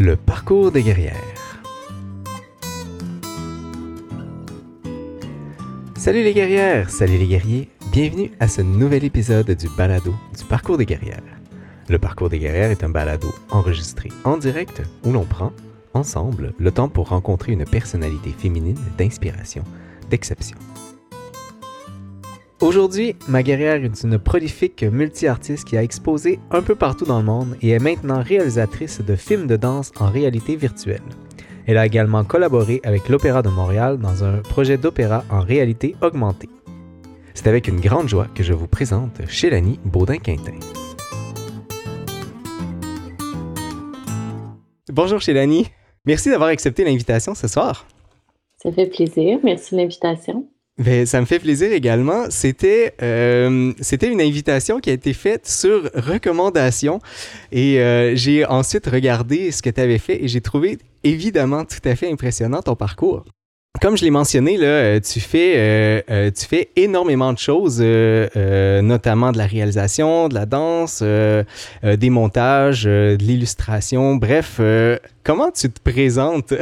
Le parcours des guerrières. Salut les guerrières, salut les guerriers, bienvenue à ce nouvel épisode du balado du parcours des guerrières. Le parcours des guerrières est un balado enregistré en direct où l'on prend, ensemble, le temps pour rencontrer une personnalité féminine d'inspiration, d'exception. Aujourd'hui, ma guerrière est une prolifique multi-artiste qui a exposé un peu partout dans le monde et est maintenant réalisatrice de films de danse en réalité virtuelle. Elle a également collaboré avec l'Opéra de Montréal dans un projet d'opéra en réalité augmentée. C'est avec une grande joie que je vous présente Chélanie Baudin-Quintin. Bonjour Chélanie, merci d'avoir accepté l'invitation ce soir. Ça fait plaisir, merci de l'invitation. Ben, ça me fait plaisir également. C'était euh, c'était une invitation qui a été faite sur recommandation et euh, j'ai ensuite regardé ce que tu avais fait et j'ai trouvé évidemment tout à fait impressionnant ton parcours. Comme je l'ai mentionné, là, euh, tu, fais, euh, euh, tu fais énormément de choses, notamment de la réalisation, de la danse, des montages, de l'illustration. Bref, comment tu te présentes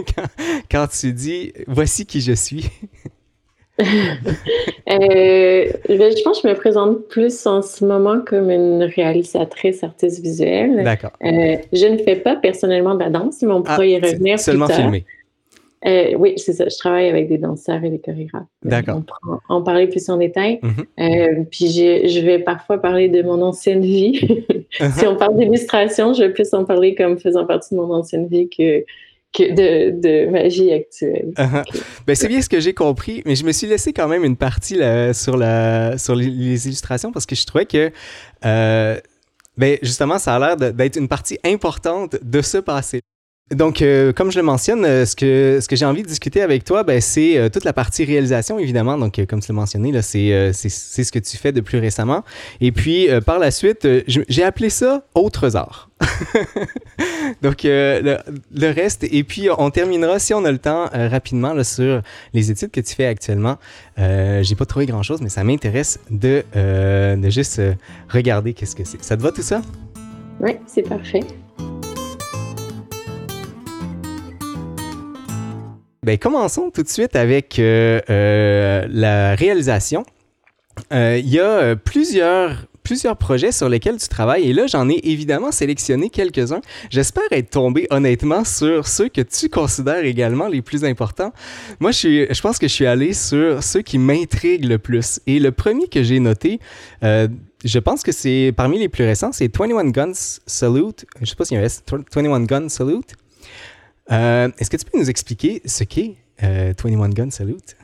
quand tu dis « voici qui je suis » euh, je pense que je me présente plus en ce moment comme une réalisatrice artiste visuelle. D'accord. Euh, je ne fais pas personnellement de la danse, mais on pourra y revenir Seulement plus tard. filmé. Euh, oui, c'est ça. Je travaille avec des danseurs et des chorégraphes. D'accord. On pourra en parler plus en détail. Mhm. puis je vais parfois parler de mon ancienne vie. si on parle d'illustration, je vais plus en parler comme faisant partie de mon ancienne vie que de, de ma vie actuelle. Uh-huh. ben, c'est bien ce que j'ai compris, mais je me suis laissé quand même une partie là, sur, la, sur les, illustrations parce que je trouvais que, euh, ben, justement, ça a l'air d'être une partie importante de ce passé. Donc, euh, comme je le mentionne, euh, ce que, ce que j'ai envie de discuter avec toi, ben, c'est euh, toute la partie réalisation, évidemment. Donc, comme tu l'as mentionné, là, c'est, c'est, c'est ce que tu fais de plus récemment. Et puis, par la suite, j'ai appelé ça autres arts. Donc, le, le, reste, et puis on terminera, si on a le temps, rapidement là, sur les études que tu fais actuellement. j'ai pas trouvé grand-chose, mais ça m'intéresse de, de juste regarder qu'est-ce que c'est. Ça te va tout ça? Oui, c'est parfait. Ben, commençons tout de suite avec euh, euh, la réalisation. Euh, il y a plusieurs plusieurs projets sur lesquels tu travailles et là j'en ai évidemment sélectionné quelques-uns. J'espère être tombé honnêtement sur ceux que tu considères également les plus importants. Moi je je pense que je suis allé sur ceux qui m'intriguent le plus et le premier que j'ai noté, je pense que c'est parmi les plus récents, c'est 21 Guns Salute. Je sais pas s'il y a un S. 21 Guns Salute. Euh, est-ce que tu peux nous expliquer ce qu'est euh, 21 Gun Salute?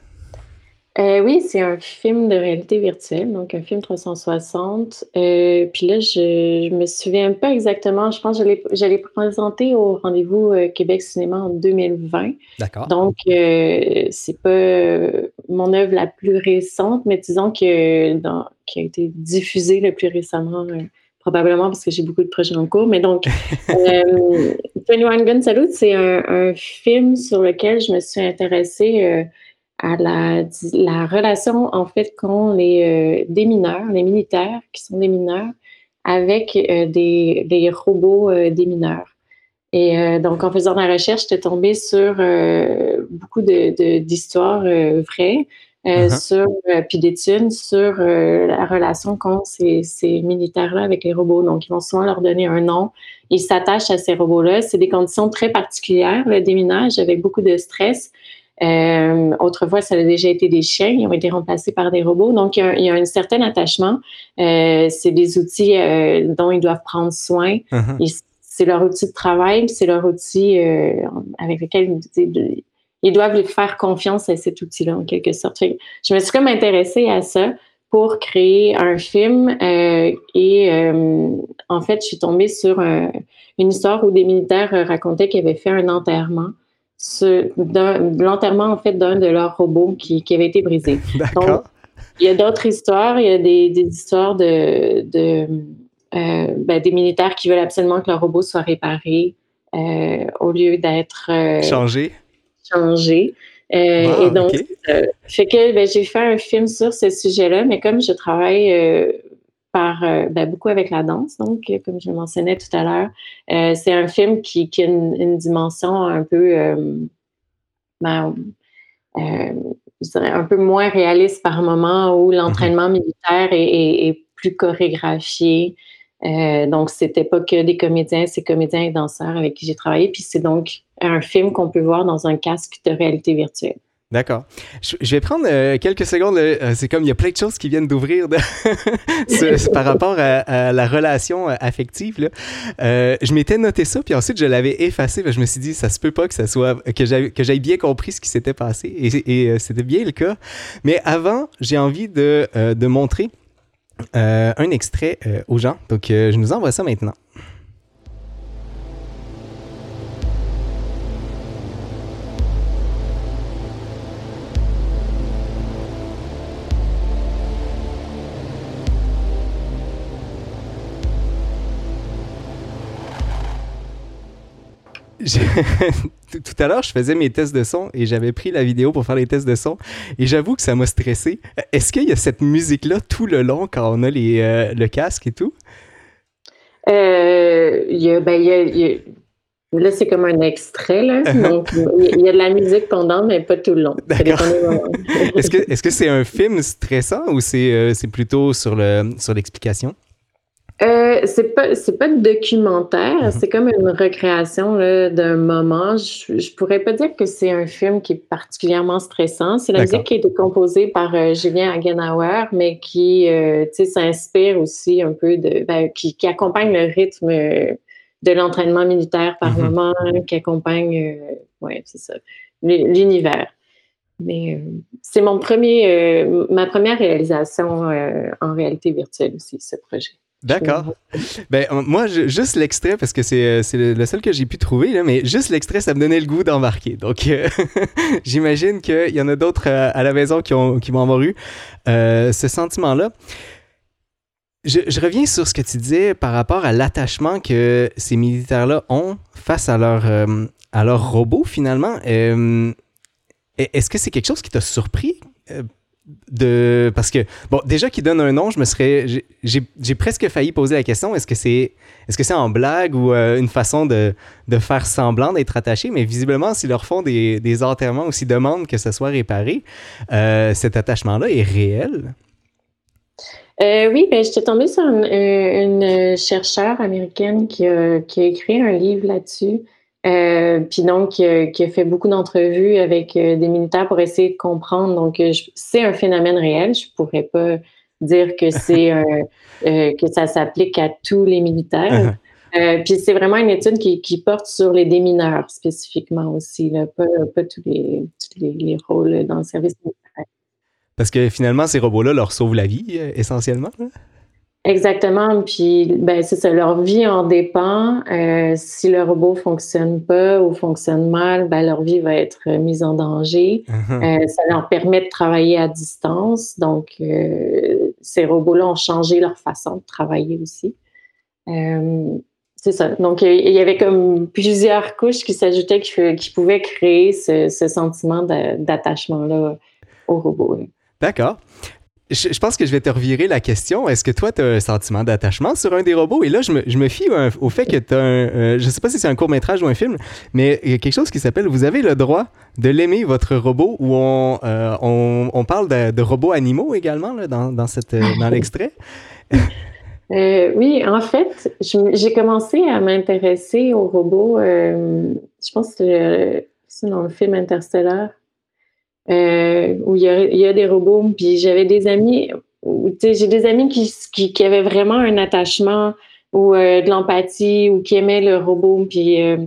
Euh, oui, c'est un film de réalité virtuelle, donc un film 360. Euh, puis là, je, je me souviens pas exactement. Je pense que je l'ai présenté au rendez-vous euh, Québec Cinéma en 2020. D'accord. Donc, euh, c'est pas mon œuvre la plus récente, mais disons que dans, qui a été diffusée le plus récemment probablement parce que j'ai beaucoup de projets en cours. Mais donc, euh, 21 Gun Salute, c'est un, film sur lequel je me suis intéressée euh, à la, la, relation, en fait, qu'ont les, euh, mineurs, les militaires qui sont des mineurs, avec euh, des, des, robots des mineurs. Et donc, en faisant la recherche, j'étais tombée sur beaucoup d'histoires de, vraies. Euh, uh-huh. sur euh, puis d'études sur euh, la relation qu'ont ces, ces militaires-là avec les robots. Donc, ils vont souvent leur donner un nom. Ils s'attachent à ces robots-là. C'est des conditions très particulières, le déminage, avec beaucoup de stress. autrefois, ça a déjà été des chiens, ils ont été remplacés par des robots. Donc, il y a, il y a un certain attachement. c'est des outils dont ils doivent prendre soin. Uh-huh. C'est leur outil de travail, c'est leur outil avec lequel ils, ils doivent faire confiance à cet outil-là, en quelque sorte. je me suis comme intéressée à ça pour créer un film euh, et euh, en fait, je suis tombée sur une histoire où des militaires racontaient qu'ils avaient fait un enterrement, l'enterrement en fait d'un de leurs robots qui, avait été brisé. D'accord. Il y a d'autres histoires, il y a des, histoires de, de euh, ben, des militaires qui veulent absolument que leur robot soit réparé au lieu d'être changé changé. Euh, et donc, euh, fait que ben, j'ai fait un film sur ce sujet-là, mais comme je travaille euh, par ben, beaucoup avec la danse, donc comme je le mentionnais tout à l'heure. c'est un film qui, qui a une, dimension un peu ben, je dirais un peu moins réaliste par moment où l'entraînement militaire est, plus chorégraphié. Euh, donc, c'était pas que des comédiens, c'est comédiens et danseurs avec qui j'ai travaillé. Puis c'est donc un film qu'on peut voir dans un casque de réalité virtuelle. D'accord. Je, vais prendre euh, quelques secondes. Euh, c'est comme il y a plein de choses qui viennent d'ouvrir par rapport à, la relation affective. Je m'étais noté ça, puis ensuite je l'avais effacé. je me suis dit, ça se peut pas que ça soit que j'aille bien compris ce qui s'était passé, et, c'était bien le cas. Mais avant, j'ai envie de montrer un extrait aux gens. Donc, je nous envoie ça maintenant. tout à l'heure, je faisais mes tests de son et j'avais pris la vidéo pour faire les tests de son et j'avoue que ça m'a stressé. Est-ce qu'il y a cette musique-là tout le long quand on a les, euh, le casque et tout? Euh, ben, là, c'est comme un extrait, là. Donc, il y a de la musique pendant, mais pas tout le long. est-ce que c'est un film stressant ou c'est euh, plutôt sur l'explication? Sur euh, c'est pas c'est pas de documentaire, mhm. c'est comme une recréation d'un moment. Je, je pourrais pas dire que c'est un film qui est particulièrement stressant. C'est la musique qui a été composée par euh, Julien Hagenauer, mais qui euh, s'inspire aussi un peu de ben, qui, qui, accompagne le rythme de l'entraînement militaire par mhm. moment, qui accompagne ouais, c'est ça, l'univers. Mais c'est mon premier ma première réalisation en réalité virtuelle aussi, ce projet. D'accord. Ben, moi, juste l'extrait, parce que c'est euh, le, seul que j'ai pu trouver, là, mais juste l'extrait, ça me donnait le goût d'embarquer. Donc, euh, j'imagine qu'il y en a d'autres euh, à la maison qui, ont, qui vont avoir eu ce sentiment-là. Je, reviens sur ce que tu disais par rapport à l'attachement que ces militaires-là ont face à leur, à leur robot, finalement. Est-ce que c'est quelque chose qui t'a surpris de parce que bon déjà qu'il donne un nom je me serais j'ai presque failli poser la question est-ce que c'est est-ce que c'est en blague ou euh, une façon de, de faire semblant d'être attaché? Mais visiblement s'ils leur font des, des enterrements ou s'ils demandent que ça soit réparé euh, cet attachement là est réel euh, oui, ben, je suis tombée sur une, une chercheure américaine qui qui a écrit un livre là-dessus. Euh, puis donc, qui a fait beaucoup d'entrevues avec euh, des militaires pour essayer de comprendre. Donc, euh, c'est un phénomène réel. Je pourrais pas dire que c'est que ça s'applique à tous les militaires. Uh-huh. puis c'est vraiment une étude qui, porte sur les démineurs spécifiquement aussi, pas, tous, les, les, rôles dans le service militaire. Parce que finalement, ces robots-là leur sauvent la vie, essentiellement. Exactement. Puis, ben, c'est ça. Leur vie en dépend. Euh, si le robot fonctionne pas ou fonctionne mal, ben, leur vie va être mise en danger. Uh-huh. Euh, ça leur permet de travailler à distance. Donc, euh, ces robots-là ont changé leur façon de travailler aussi. c'est ça. Donc, il y avait comme plusieurs couches qui s'ajoutaient qui, qui, pouvaient créer ce, ce sentiment d'attachement-là au robot. D'accord. Je, pense que je vais te revirer la question. Est-ce que toi, tu as un sentiment d'attachement sur un des robots? Et là, je me, je me fie au fait que tu as un. Euh, je sais pas si c'est un court-métrage ou un film, mais il y a quelque chose qui s'appelle Vous avez le droit de l'aimer, votre robot, où on, euh, on, on, parle de, robots animaux également là, dans, dans, cette, euh, dans l'extrait. oui, en fait, j'ai commencé à m'intéresser aux robots. je pense que c'est dans le film Interstellar. Euh, où il y, a, il y, a, des robots. Puis j'avais des amis, j'ai des amis qui, qui, qui, avaient vraiment un attachement ou euh, de l'empathie ou qui aimaient le robot. Puis, euh,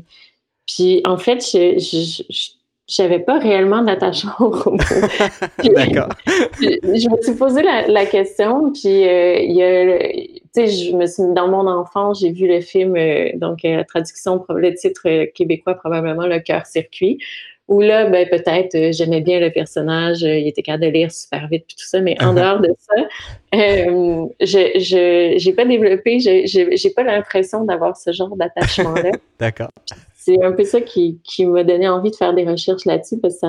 puis en fait, je, je, j'avais pas réellement d'attachement au robot. D'accord. je, me suis posé la, la question, puis il y a, tu sais, je me suis dans mon enfance, j'ai vu le film, donc la traduction, le titre québécois probablement le cœur circuit, où là, ben, peut-être, euh, j'aimais bien le personnage, euh, il était capable de lire super vite, puis tout ça, mais en uh-huh. dehors de ça, euh, je n'ai pas développé, je n'ai pas l'impression d'avoir ce genre d'attachement-là. D'accord. C'est un peu ça qui, qui m'a donné envie de faire des recherches là-dessus, parce que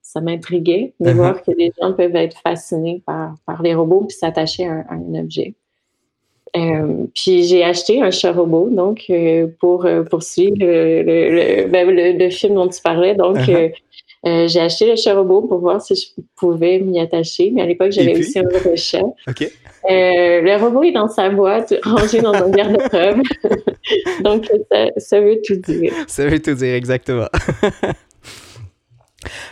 ça m'intriguait de uh-huh. voir que les gens peuvent être fascinés par, par les robots puis s'attacher à, un objet. Puis j'ai acheté un chat robot donc pour poursuivre le, ben, le, le, film dont tu parlais. Donc uh-huh. Euh, j'ai acheté le chat robot pour voir si je pouvais m'y attacher, mais à l'époque, j'avais aussi un robot chat. Euh, le robot est dans sa boîte, rangé dans un garde-robe. Donc, ça, veut tout dire. Ça veut tout dire, exactement.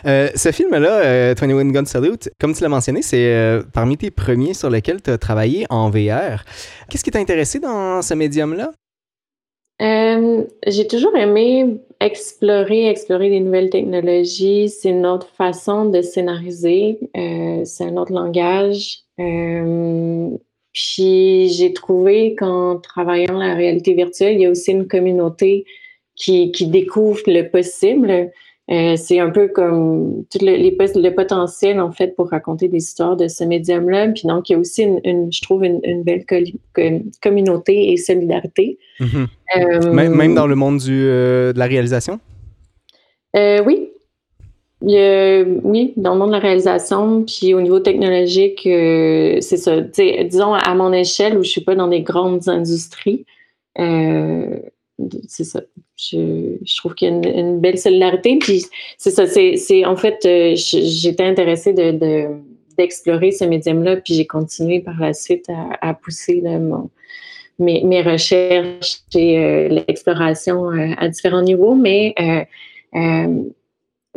Euh, ce film-là, 21 Gun Salute, comme tu l'as mentionné, c'est parmi tes premiers sur lesquels tu as travaillé en VR. Qu'est-ce qui t'a intéressé dans ce médium-là? j'ai toujours aimé explorer, explorer des nouvelles technologies, c'est une autre façon de scénariser, euh, c'est un autre langage. Euh, puis j'ai trouvé qu'en travaillant la réalité virtuelle, il y a aussi une communauté qui découvre le possible. Euh, c'est un peu comme tout le, les, le potentiel, en fait, pour raconter des histoires de ce médium-là. Puis donc, il y a aussi, une, je trouve, une, une belle communauté et solidarité. Mm-hmm. Euh, même, dans le monde du, euh, de la réalisation? oui. oui, dans le monde de la réalisation, puis au niveau technologique, c'est ça. disons, à mon échelle, où je suis pas dans des grandes industries, c'est ça. Je, trouve qu'il y a une, belle solidarité. Puis c'est ça, c'est en fait, euh, j'étais intéressée de, d'explorer ce médium-là, puis j'ai continué par la suite à, pousser mes, recherches et euh, l'exploration euh, à différents niveaux, mais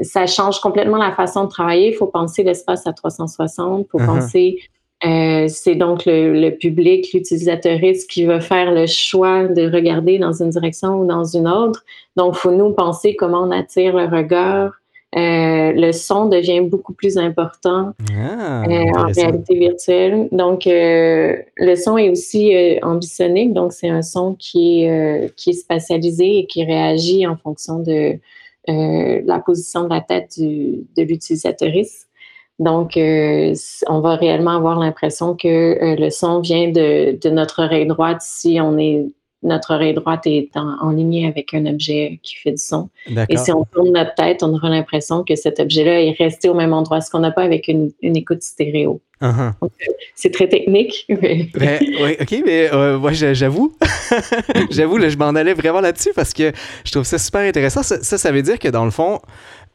ça change complètement la façon de travailler. Il faut penser l'espace à 360, il faut uh-huh. penser euh, c'est donc le, public, l'utilisateuriste qui va faire le choix de regarder dans une direction ou dans une autre. Donc, il faut nous penser comment on attire le regard. Euh, le son devient beaucoup plus important ah, euh, en réalité virtuelle. Donc, le son est aussi ambitionique. Donc, c'est un son qui est, qui est spatialisé et qui réagit en fonction de la position de la tête du, de l'utilisateuriste. Donc, euh, on va réellement avoir l'impression que euh, le son vient de, de, notre oreille droite si on est notre oreille droite est en, ligne avec un objet qui fait du son. Et si on tourne notre tête, on aura l'impression que cet objet-là est resté au même endroit, ce qu'on n'a pas avec une, une écoute stéréo. Uh-huh. Euh, c'est très technique. Mais... Ben, oui, ok, mais moi, j'avoue, j'avoue, je m'en allais vraiment là-dessus parce que je trouve ça super intéressant. Ça, ça, ça veut dire que dans le fond,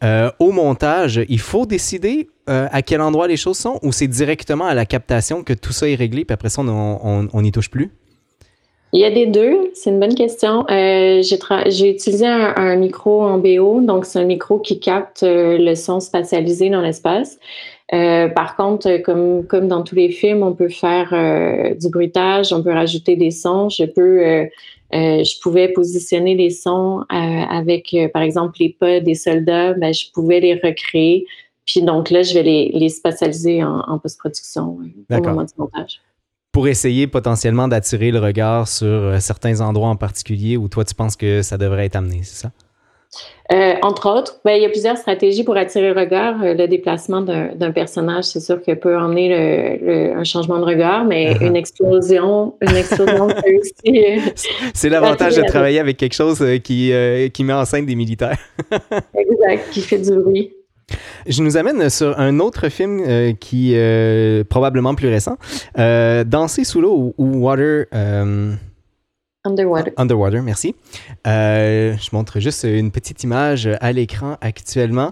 euh, au montage, il faut décider euh, à quel endroit les choses sont ou c'est directement à la captation que tout ça est réglé puis après ça, on n'y touche plus? Il y a des deux, c'est une bonne question. Euh, j'ai utilisé un, micro en BO, donc c'est un micro qui capte le son spatialisé dans l'espace. par contre, comme, comme dans tous les films, on peut faire du bruitage, on peut rajouter des sons. Je peux euh, je pouvais positionner les sons euh, avec, euh, par exemple, les pas des soldats, ben, je pouvais les recréer. Puis donc là, je vais les, les spatialiser en, post-production au moment du montage. Pour essayer potentiellement d'attirer le regard sur certains endroits en particulier où toi, tu penses que ça devrait être amené, c'est ça? Euh, entre autres, ben, il y a plusieurs stratégies pour attirer le regard. Euh, le déplacement d'un personnage, c'est sûr que peut emmener le, un changement de regard, mais uh-huh. une explosion, une explosion aussi. c'est l'avantage de travailler avec quelque chose qui, euh, qui met en scène des militaires. exact, qui fait du bruit. Je nous amène sur un autre film qui est probablement plus récent, Danser sous l'eau ou, Water. Underwater. Underwater, merci. Euh, je montre juste une petite image à l'écran actuellement.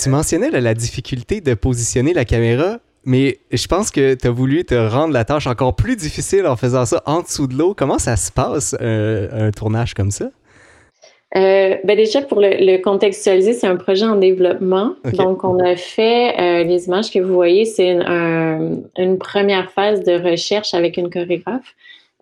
Tu mentionnais la difficulté de positionner la caméra, mais je pense que tu as voulu te rendre la tâche encore plus difficile en faisant ça en dessous de l'eau. Comment ça se passe, euh, un tournage comme ça? Euh, ben déjà, pour le, contextualiser, c'est un projet en développement. Donc, on a fait les images que vous voyez, c'est une, première phase de recherche avec une chorégraphe.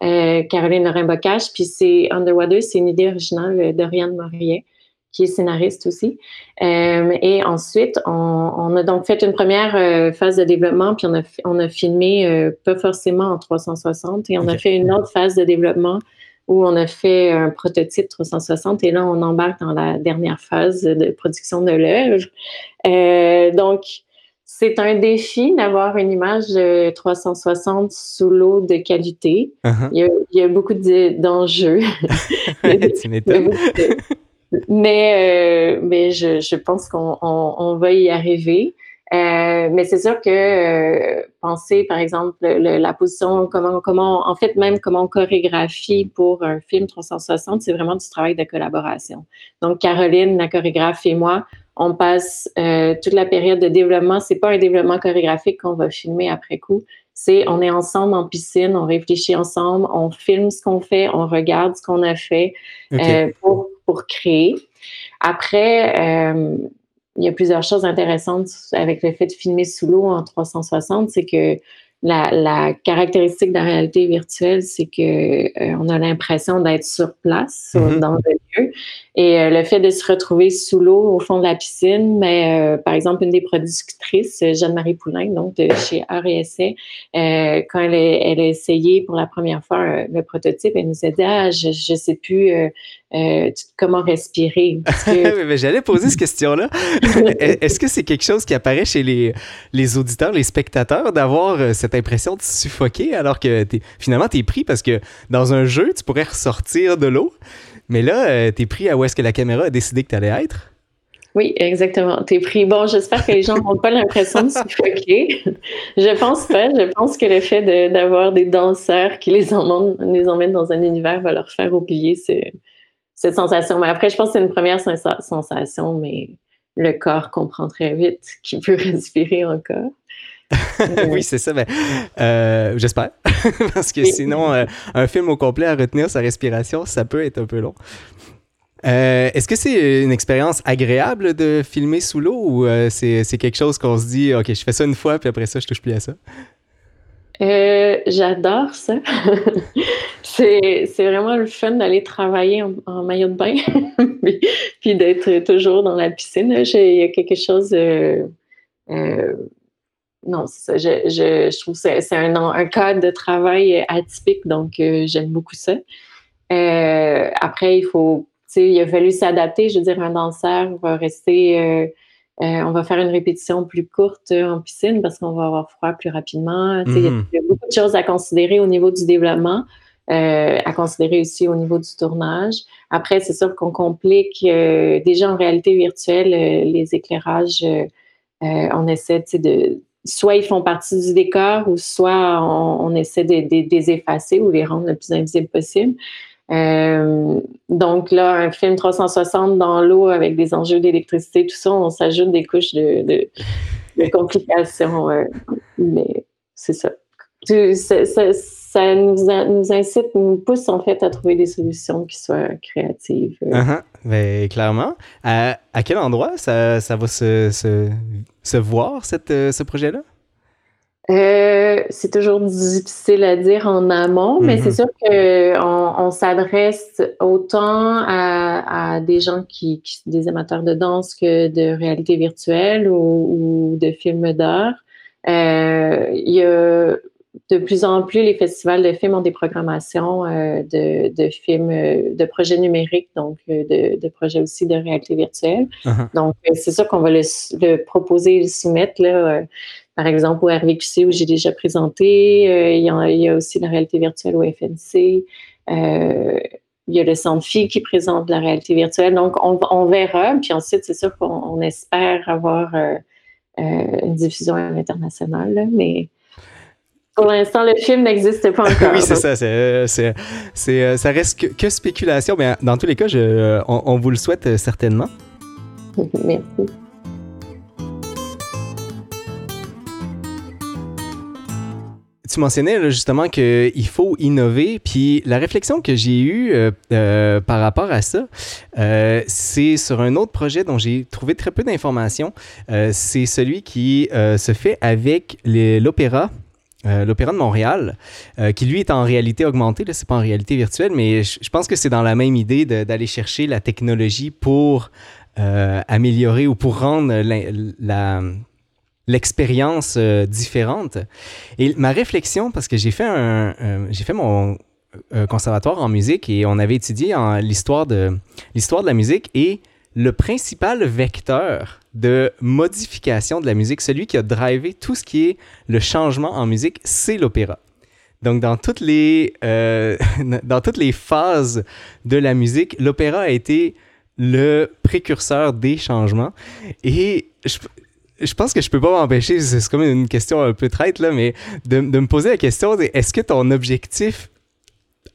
Euh, Caroline Lorrain-Bocage. Puis c'est Underwater, c'est une idée originale d'Oriane Morier, qui est scénariste aussi. Euh, et ensuite, on, a donc fait une première euh, phase de développement, puis on a, on a filmé pas forcément en 360, et on a fait une autre phase de développement où on a fait un prototype 360 et là, on embarque dans la dernière phase de production de l'œuvre. donc, c'est un défi d'avoir une image de 360 sous l'eau de qualité. Uh-huh. il, y a, beaucoup d'enjeux. mais, euh, mais je, pense qu'on va y arriver. Euh, mais c'est sûr que euh, penser, par exemple, la position, comment, comment, en fait, même comment on chorégraphie pour un film 360, c'est vraiment du travail de collaboration. Donc, Caroline, la chorégraphe et moi, on passe euh, toute la période de développement. C'est pas un développement chorégraphique qu'on va filmer après coup. C'est on est ensemble en piscine, on réfléchit ensemble, on filme ce qu'on fait, on regarde ce qu'on a fait pour, pour créer. Après, euh, il y a plusieurs choses intéressantes avec le fait de filmer sous l'eau en 360, c'est que la, caractéristique de la réalité virtuelle, c'est que euh, on a l'impression d'être sur place, mm-hmm. dans le Et euh, le fait de se retrouver sous l'eau au fond de la piscine, mais euh, par exemple, une des productrices, Jeanne-Marie Poulain, donc de chez Essai, quand elle, elle, a essayé pour la première fois le prototype, elle nous a dit Ah, je ne sais plus comment respirer. J'allais poser cette question-là. Est-ce que c'est quelque chose qui apparaît chez les, les auditeurs, les spectateurs, d'avoir cette impression de suffoquer alors que es, finalement, tu es pris parce que dans un jeu, tu pourrais ressortir de l'eau? Mais là, euh, t'es pris à où est-ce que la caméra a décidé que tu allais être? Oui, exactement. T'es pris. Bon, j'espère que les gens n'ont pas l'impression de suffoquer. je pense pas. Je pense que le fait d'avoir des danseurs qui les emmènent, les emmènent dans un univers va leur faire oublier cette sensation. Mais après, je pense que c'est une première sensation, mais le corps comprend très vite qu'il peut respirer encore. oui, c'est ça. Ben, euh, J'espère. Parce que sinon, euh, un film au complet à retenir sa respiration, ça peut être un peu long. Euh, est-ce que c'est une expérience agréable de filmer sous l'eau ou c'est quelque chose qu'on se dit, OK, je fais ça une fois, puis après ça, je touche plus à ça? J'adore ça. c'est vraiment le fun d'aller travailler en, maillot de bain, puis, d'être toujours dans la piscine. Il y a quelque chose non, c'est ça. Je, je, trouve que c'est un, un, cadre de travail atypique, donc euh, j'aime beaucoup ça. Euh, après, il faut, tu sais, il a fallu s'adapter. Je veux dire, un danseur va rester, euh, on va faire une répétition plus courte en piscine parce qu'on va avoir froid plus rapidement. Il y, a mm-hmm. beaucoup de choses à considérer au niveau du développement. à considérer aussi au niveau du tournage. Après, c'est sûr qu'on complique déjà en réalité virtuelle les éclairages. on essaie de, soit ils font partie du décor ou soit on, essaie de, les effacer ou les rendre le plus invisible possible. Euh, donc là, un film 360 dans l'eau avec des enjeux d'électricité, tout ça, on s'ajoute des couches de, complications. mais c'est ça. Ça, nous, incite, nous pousse en fait à trouver des solutions qui soient créatives. Uh -huh. Ben, clairement. À, quel endroit ça, va se se voir, cette, euh, ce projet-là? Euh, c'est toujours difficile à dire en amont, mais c'est mhm. sûr qu'on on, s'adresse autant à, des gens qui, qui, des amateurs de danse que de réalité virtuelle ou, de films d'art. Euh, il y a de plus en plus, les festivals de films ont des programmations euh, de, de, films, euh, de projets numériques, donc euh, de, de, projets aussi de réalité virtuelle. Uh-huh. Donc, c'est sûr qu'on va le, le, proposer et le soumettre, là, par exemple, au RVQC où j'ai déjà présenté. Il y, a, il, y a, aussi la réalité virtuelle au FNC. il y a le Centre Phi qui présente la réalité virtuelle. Donc, on, on verra. Puis ensuite, c'est sûr qu'on espère avoir une diffusion internationale, mais pour l'instant, le film n'existe pas encore. oui, c'est ça. C'est, euh, ça reste que, spéculation, mais dans tous les cas, je, on, vous le souhaite euh, certainement. Merci. Tu mentionnais justement qu'il faut innover, puis la réflexion que j'ai eue euh, par rapport à ça, c'est sur un autre projet dont j'ai trouvé très peu d'informations. c'est celui qui se fait avec l'opéra euh, l'Opéra de Montréal, euh, qui lui est en réalité augmentée, c'est pas en réalité virtuelle, mais je, pense que c'est dans la même idée d'aller chercher la technologie pour euh, améliorer ou pour rendre l'expérience différente. Et ma réflexion, parce que j'ai fait un, fait mon conservatoire en musique et on avait étudié l'histoire de de la musique et le principal vecteur de modification de la musique, celui qui a drivé tout ce qui est le changement en musique, c'est l'opéra. Donc, dans toutes les, euh, dans toutes les phases de la musique, l'opéra a été le précurseur des changements. Et je pense que je peux pas m'empêcher, c'est comme une question un peu traite, là, mais de, de me poser la question est-ce que ton objectif,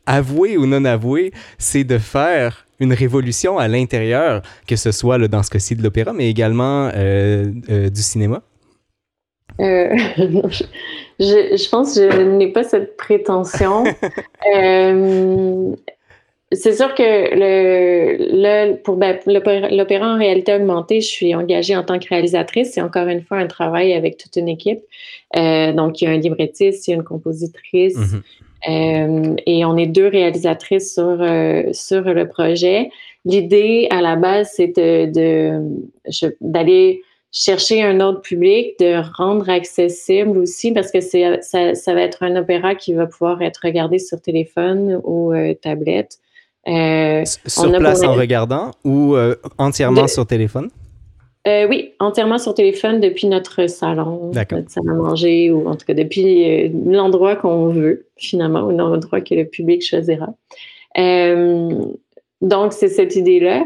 avoué ou non avoué, c'est de faire une révolution à l'intérieur, que ce soit là, dans ce cas-ci de l'opéra, mais également euh, euh, du cinéma? Euh, je, je, pense que je n'ai pas cette prétention. c'est sûr que le, le pour ben, l'opéra en réalité augmentée, je suis engagée en tant que réalisatrice. C'est encore une fois un travail avec toute une équipe. Euh, donc, il y a un librettiste, il y a une compositrice. Mm-hmm. Euh, et on est deux réalisatrices sur, euh, sur le projet. L'idée à la base, c'est de, d'aller chercher un autre public, de rendre accessible aussi, parce que ça, ça, va être un opéra qui va pouvoir être regardé sur téléphone ou tablette. Euh, sur place en regardant ou entièrement sur téléphone? Euh, oui, entièrement sur téléphone depuis notre salon, notre salle à manger, ou en tout cas depuis l'endroit qu'on veut, finalement, ou l'endroit que le public choisira. donc, c'est cette idée-là.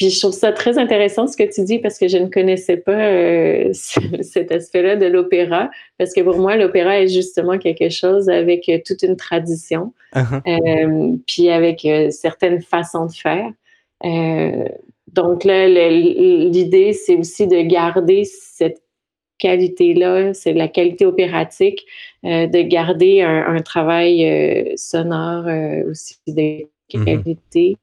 Puis je trouve ça très intéressant ce que tu dis parce que je ne connaissais pas euh, cet aspect-là de l'opéra. Parce que pour moi, l'opéra est justement quelque chose avec euh, toute une tradition, uh-huh. euh, puis avec certaines façons de faire. Donc là, l'idée, c'est aussi de garder cette qualité-là, c'est la qualité opératique, de garder un, travail sonore aussi de mm-hmm. qualité.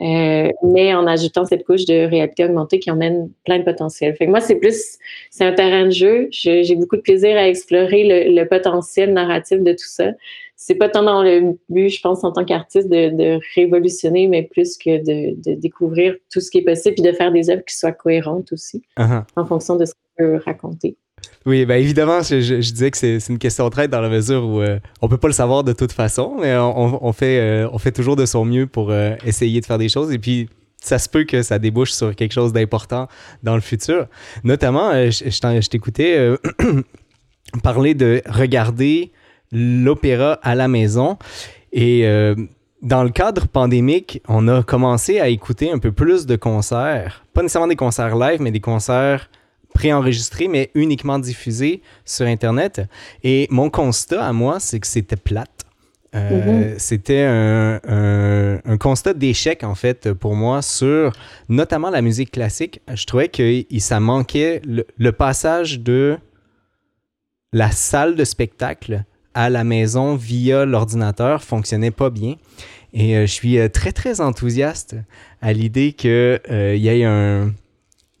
Euh, mais en ajoutant cette couche de réalité augmentée qui emmène plein de potentiel. Fait que moi, c'est plus, c'est un terrain de jeu. J'ai beaucoup de plaisir à explorer le, le, potentiel narratif de tout ça. C'est pas tant dans le but, je pense, en tant qu'artiste, de, de, révolutionner, mais plus que de, de, découvrir tout ce qui est possible, puis de faire des œuvres qui soient cohérentes aussi, uh-huh. en fonction de ce qu'on veut raconter. Oui, bien évidemment, je, je, disais que c'est une question de traite dans la mesure où euh, on peut pas le savoir de toute façon, mais on, on fait, euh, on fait toujours de son mieux pour euh, essayer de faire des choses. Et puis, ça se peut que ça débouche sur quelque chose d'important dans le futur. Notamment, je, je t'écoutais parler de regarder l'opéra à la maison. Et dans le cadre pandémique, on a commencé à écouter un peu plus de concerts. Pas nécessairement des concerts live, mais des concerts préenregistré, mais uniquement diffusé sur Internet. Et mon constat à moi, c'est que c'était plate. Euh, mm-hmm. C'était un, un, constat d'échec, en fait, pour moi, sur notamment la musique classique. Je trouvais que ça manquait le, le, passage de la salle de spectacle à la maison via l'ordinateur fonctionnait pas bien. Et euh, je suis euh, très, très enthousiaste à l'idée qu'il y ait un,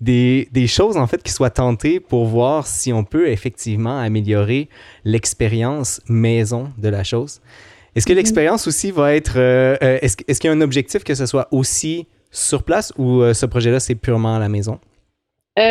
des, des, choses en fait qui soient tentées pour voir si on peut effectivement améliorer l'expérience maison de la chose. Est-ce que mhm. l'expérience aussi va être... Euh, euh, est-ce, est qu'il y a un objectif que ce soit aussi sur place ou euh, ce projet-là, c'est purement à la maison?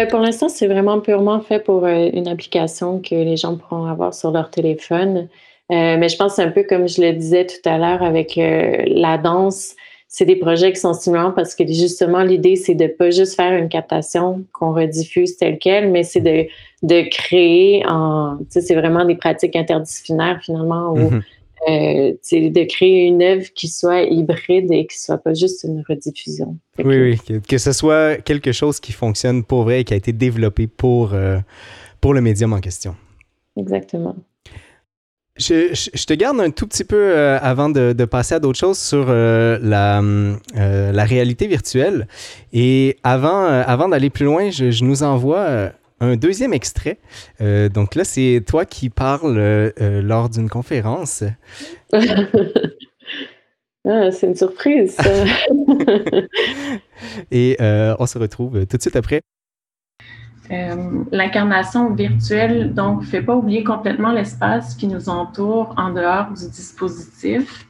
Pour l'instant, c'est vraiment purement fait pour une application que les gens pourront avoir sur leur téléphone. mais je pense un peu comme je le disais tout à l'heure avec la danse c'est des projets qui sont stimulants parce que justement, l'idée, c'est de pas juste faire une captation qu'on rediffuse telle quelle, mais c'est de, de créer en. Tu sais, c'est vraiment des pratiques interdisciplinaires finalement où. Mm-hmm. Euh, de créer une œuvre qui soit hybride et qui soit pas juste une rediffusion. oui, oui, que, ce soit quelque chose qui fonctionne pour vrai et qui a été développé pour, euh, pour le médium en question. Exactement. Je, je, te garde un tout petit peu euh, avant de, de, passer à d'autres choses sur euh, la, euh, la, réalité virtuelle. Et avant, avant d'aller plus loin, je, je, nous envoie un deuxième extrait. donc là, c'est toi qui parles lors d'une conférence. ah, c'est une surprise. Et on se retrouve tout de suite après. Euh, l'incarnation virtuelle, donc, ne fait pas oublier complètement l'espace qui nous entoure en dehors du dispositif.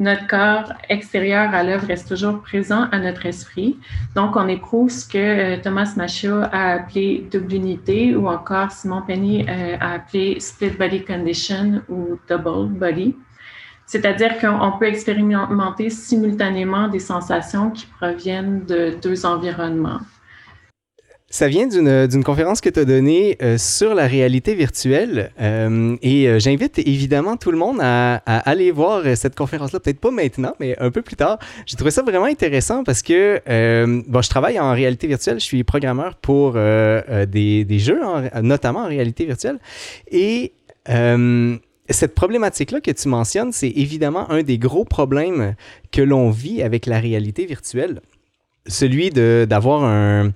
Notre corps extérieur à l'œuvre reste toujours présent à notre esprit. Donc, on éprouve ce que euh, Thomas Machia a appelé double unité ou encore Simon Penny euh, a appelé split body condition ou double body. C'est-à-dire qu'on peut expérimenter simultanément des sensations qui proviennent de deux environnements. Ça vient d'une conférence que tu as donnée euh, sur la réalité virtuelle euh, et euh, j'invite évidemment tout le monde à, aller voir cette conférence-là, peut-être pas maintenant, mais un peu plus tard. J'ai trouvé ça vraiment intéressant parce que bon, je travaille en réalité virtuelle, je suis programmeur pour des, des, jeux, notamment en réalité virtuelle. Et cette problématique-là que tu mentionnes, c'est évidemment un des gros problèmes que l'on vit avec la réalité virtuelle. Celui d'avoir un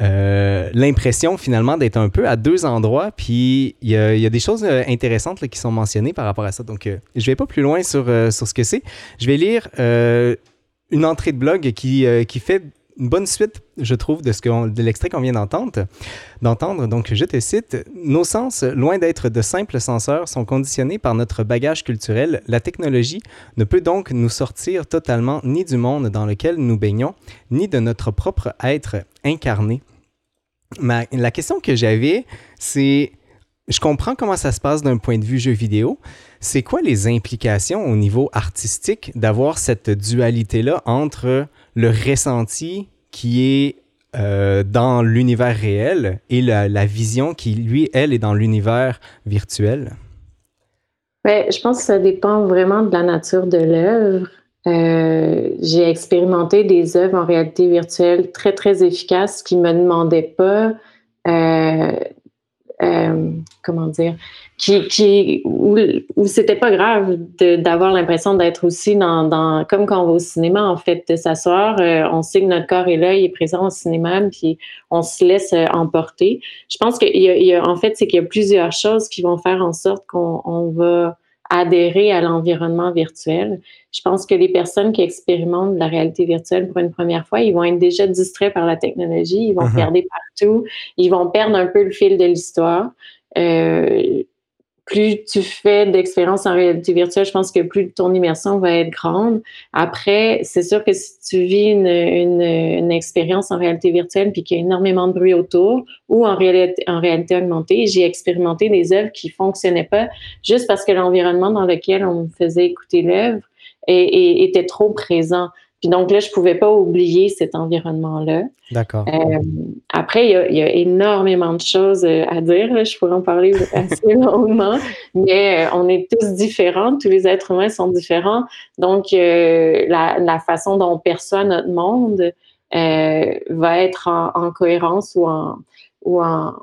euh, l'impression finalement d'être un peu à deux endroits. Puis il y, a, des choses euh, intéressantes qui sont mentionnées par rapport à ça. Donc euh, je vais pas plus loin sur, sur ce que c'est. Je vais lire une entrée de blog qui, qui fait une bonne suite, je trouve, de, ce de l'extrait qu'on vient d'entendre. d'entendre. Donc, je te cite Nos sens, loin d'être de simples senseurs, sont conditionnés par notre bagage culturel. La technologie ne peut donc nous sortir totalement ni du monde dans lequel nous baignons, ni de notre propre être incarné la question que j'avais, c'est, je comprends comment ça se passe d'un point de vue jeu vidéo. C'est quoi les implications au niveau artistique d'avoir cette dualité-là entre le ressenti qui est euh, dans l'univers réel et la, vision qui, lui, elle, est dans l'univers virtuel? Ben, je pense que ça dépend vraiment de la nature de l'œuvre. Euh, j'ai expérimenté des œuvres en réalité virtuelle très, très efficaces qui me demandaient pas, euh, comment dire, qui, qui, où, où c'était pas grave d'avoir l'impression d'être aussi dans, dans, comme quand on va au cinéma, en fait, de s'asseoir, on sait que notre corps est là, il est présent au cinéma, puis on se laisse emporter. Je pense qu'il y, y, a, en fait, c'est qu'il y a plusieurs choses qui vont faire en sorte qu'on on va adhérer à l'environnement virtuel. Je pense que les personnes qui expérimentent la réalité virtuelle pour une première fois, ils vont être déjà distraits par la technologie, ils vont uh-huh. regarder partout, ils vont perdre un peu le fil de l'histoire. Euh, plus tu fais d'expériences en réalité virtuelle, je pense que plus ton immersion va être grande. Après, c'est sûr que si tu vis une, une, expérience en réalité virtuelle puis qu'il y a énormément de bruit autour ou en réalité, en réalité augmentée, j'ai expérimenté des œuvres qui fonctionnaient pas juste parce que l'environnement dans lequel on me faisait écouter l'œuvre était trop présent. Puis donc là, je pouvais pas oublier cet environnement-là. D'accord. Euh, après, il y, a, énormément de choses euh, à dire. Je pourrais en parler assez longuement, mais euh, on est tous différents. Tous les êtres humains sont différents. Donc, la, façon dont on perçoit notre monde va être en, cohérence ou en, ou en,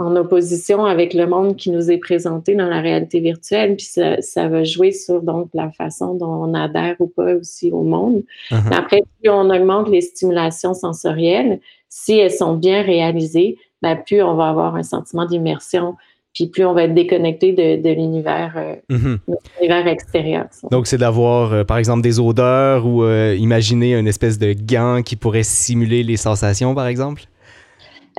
en opposition avec le monde qui nous est présenté dans la réalité virtuelle. Puis ça, ça, va jouer sur donc la façon dont on adhère ou pas aussi au monde. Uh-huh. Après, plus on augmente les stimulations sensorielles, si elles sont bien réalisées, ben, plus on va avoir un sentiment d'immersion, puis plus on va être déconnecté de, de l'univers euh, uh-huh. extérieur. Donc, c'est d'avoir, euh, par exemple, des odeurs ou euh, imaginer une espèce de gant qui pourrait simuler les sensations, par exemple?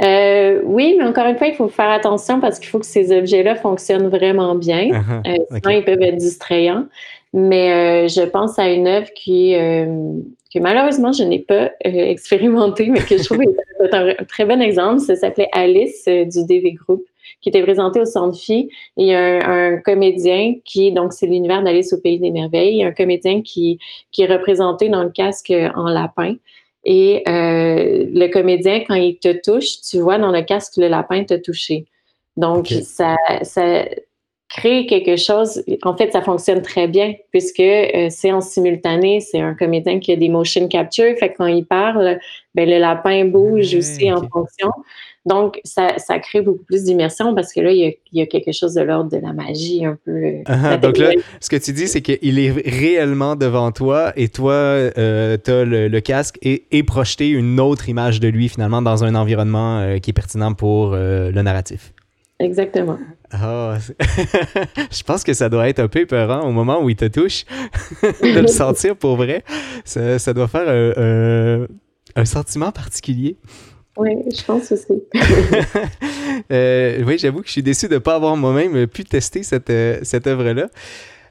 Euh, oui, mais encore une fois, il faut faire attention parce qu'il faut que ces objets-là fonctionnent vraiment bien. Uh-huh. Euh, sinon, ils peuvent être distrayants. Mais euh, je pense à une œuvre qui, que malheureusement, je n'ai pas expérimentée, mais que je trouve est un très bon exemple. Ça s'appelait Alice du DV Group qui était présentée au Centre Phi. il y a un, comédien qui, donc c'est l'univers d'Alice au Pays des Merveilles, il y a un comédien qui, qui est représenté dans le casque en lapin. Et euh, le comédien, quand il te touche, tu vois dans le casque le lapin t'a touché. Donc, ça, ça crée quelque chose. En fait, ça fonctionne très bien puisque euh, c'est en simultané. C'est un comédien qui a des motion capture. Fait que quand il parle, ben, le lapin bouge aussi en fonction. Donc, ça, ça crée beaucoup plus d'immersion parce que là, il y, a, il y, a, quelque chose de l'ordre de la magie un peu. Euh, uh-huh. donc là, ce que tu dis, c'est qu'il est réellement devant toi et toi, euh, tu as le, casque et, et, projeté une autre image de lui finalement dans un environnement euh, qui est pertinent pour euh, le narratif. Exactement. Oh, je pense que ça doit être un peu épeurant au moment où il te touche, de le sentir pour vrai. Ça, ça doit faire un, un sentiment particulier. Oui, je pense aussi. euh, oui, j'avoue que je suis déçu de ne pas avoir moi-même pu tester cette, euh, cette œuvre-là.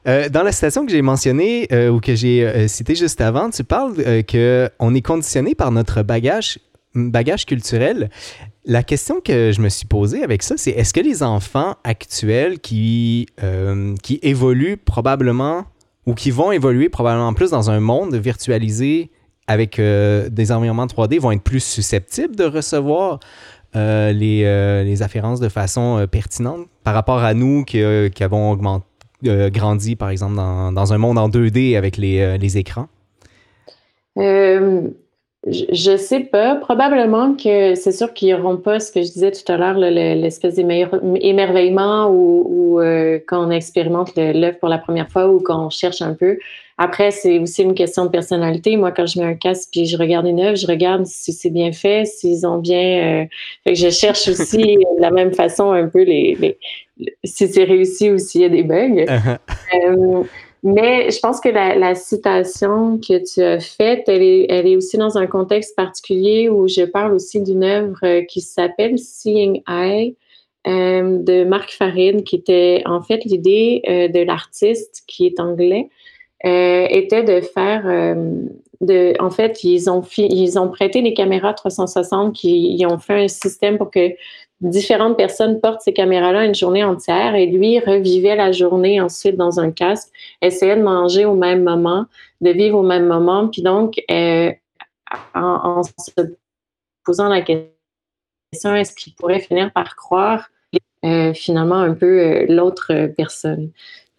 Euh, dans la citation que j'ai mentionnée euh, ou que j'ai citée juste avant, tu parles qu'on est conditionné par notre bagage, bagage culturel. La question que je me suis posée avec ça, c'est est-ce que les enfants actuels qui, qui évoluent probablement ou qui vont évoluer probablement plus dans un monde virtualisé avec euh, des environnements 3D vont être plus susceptibles de recevoir les, les, afférences de façon pertinente par rapport à nous qui, avons grandi, par exemple, dans, un monde en 2D avec les, écrans? Je, ne sais pas. Probablement que c'est sûr qu'ils n'auront pas ce que je disais tout à l'heure, l'espèce d'émerveillement ou, euh, quand on expérimente l'œuvre pour la première fois ou quand on cherche un peu. Après, c'est aussi une question de personnalité. Moi, quand je mets un casque puis je regarde une œuvre, je regarde si c'est bien fait, s'ils ont bien. Euh, fait que je cherche aussi de la même façon un peu les, si c'est réussi ou s'il y a des bugs. Euh, mais je pense que la, citation que tu as faite, elle est, elle est aussi dans un contexte particulier où je parle aussi d'une œuvre euh, qui s'appelle Seeing Eye euh, de Marc Farid, qui était en fait l'idée euh, de l'artiste qui est anglais, était de faire de, en fait, ils ont, ils ont prêté des caméras 360 qui ils ont fait un système pour que différentes personnes portent ces caméras-là une journée entière et lui revivait la journée ensuite dans un casque, essayait de manger au même moment, de vivre au même moment. Puis donc, euh, en, se posant la question, est-ce qu'il pourrait finir par croire euh, finalement un peu euh, l'autre personne?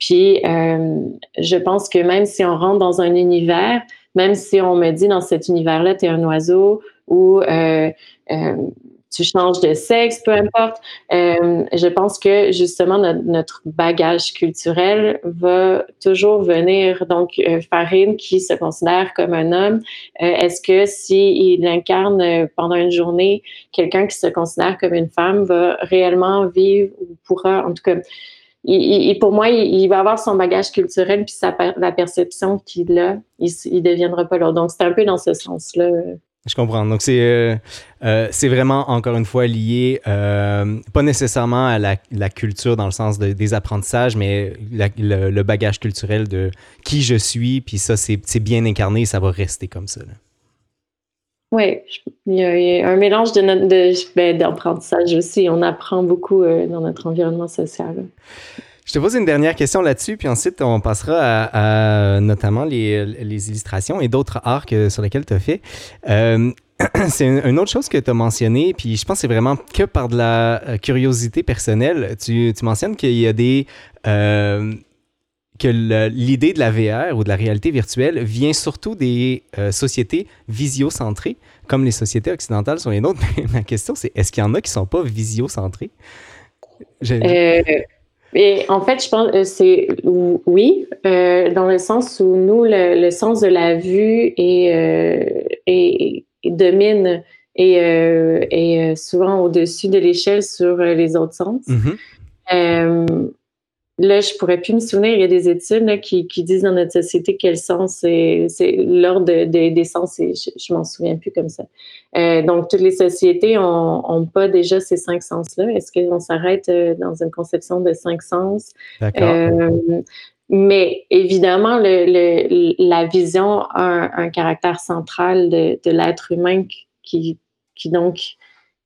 Puis, je pense que même si on rentre dans un univers, même si on me dit dans cet univers-là, tu es un oiseau ou tu changes de sexe, peu importe. Euh, je pense que justement notre, bagage culturel va toujours venir. Donc, euh, Farid qui se considère comme un homme, euh, est-ce que s'il incarne pendant une journée quelqu'un qui se considère comme une femme va réellement vivre ou pourra, en tout cas, il, pour moi, il, va avoir son bagage culturel puis sa, la perception qu'il a, il, il deviendra pas l'autre. Donc, c'est un peu dans ce sens-là. Je comprends. Donc, c'est euh, euh, vraiment, encore une fois, lié, euh, pas nécessairement à la, la, culture dans le sens de, des apprentissages, mais le, bagage culturel de qui je suis, puis ça, c'est bien incarné, ça va rester comme ça. Oui, il, y, a un mélange ben, d'apprentissage de, aussi. On apprend beaucoup dans notre environnement social. Je te pose une dernière question là-dessus, puis ensuite on passera à, notamment les, les, illustrations et d'autres arts sur lesquels tu as fait. Euh, c'est une, autre chose que tu as mentionné, puis je pense que c'est vraiment que par de la euh, curiosité personnelle. Tu, tu mentionnes qu'il y a des. Euh, que l'idée de la VR ou de la réalité virtuelle vient surtout des sociétés visiocentrées, comme les sociétés occidentales sont les nôtres. ma question, c'est est-ce qu'il y en a qui ne sont pas visiocentrées? Et en fait, je pense que euh, c'est oui, euh, dans le sens où nous, le, sens de la vue est, euh, domine et est souvent au-dessus de l'échelle sur les autres sens. Mm-hmm. Là, je pourrais plus me souvenir, il y a des études qui, disent dans notre société quel sens c'est l'ordre des sens, et je, je m'en souviens plus comme ça. Euh, donc, toutes les sociétés ont, pas déjà ces cinq sens-là. Est-ce qu'on s'arrête euh, dans une conception de cinq sens? D'accord. Euh, mais évidemment, le, la vision a un, caractère central de, de l'être humain qui, qui donc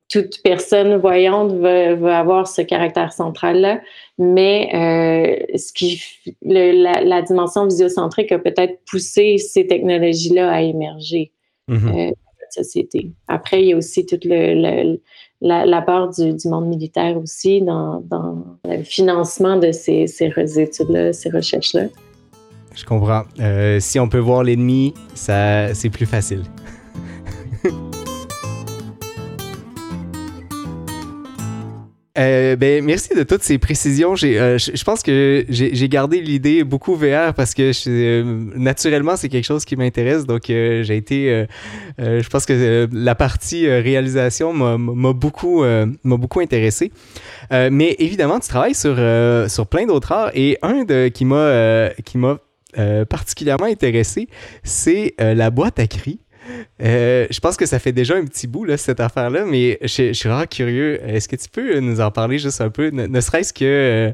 toute personne voyante veut, avoir ce caractère central-là, mais euh, ce qui, la, dimension visiocentrique a peut-être poussé ces technologies-là à émerger mm-hmm. euh, dans notre société. Après, il y a aussi toute le, la, part du, monde militaire aussi dans, le financement de ces, ces études-là, ces recherches-là. Je comprends. Euh, si on peut voir l'ennemi, ça, c'est plus facile. Euh, ben, merci de toutes ces précisions. Euh, je pense que j'ai gardé l'idée beaucoup VR parce que euh, naturellement, c'est quelque chose qui m'intéresse. Donc, j'ai été. je pense que la partie réalisation m'a beaucoup, m'a beaucoup intéressé. mais évidemment, tu travailles sur, sur plein d'autres arts et un de, qui m'a qui m'a particulièrement intéressé, c'est la boîte à cris. Euh, je pense que ça fait déjà un petit bout, là, cette affaire-là, mais je, suis vraiment curieux. Est-ce que tu peux nous en parler juste un peu, ne, serait-ce que euh,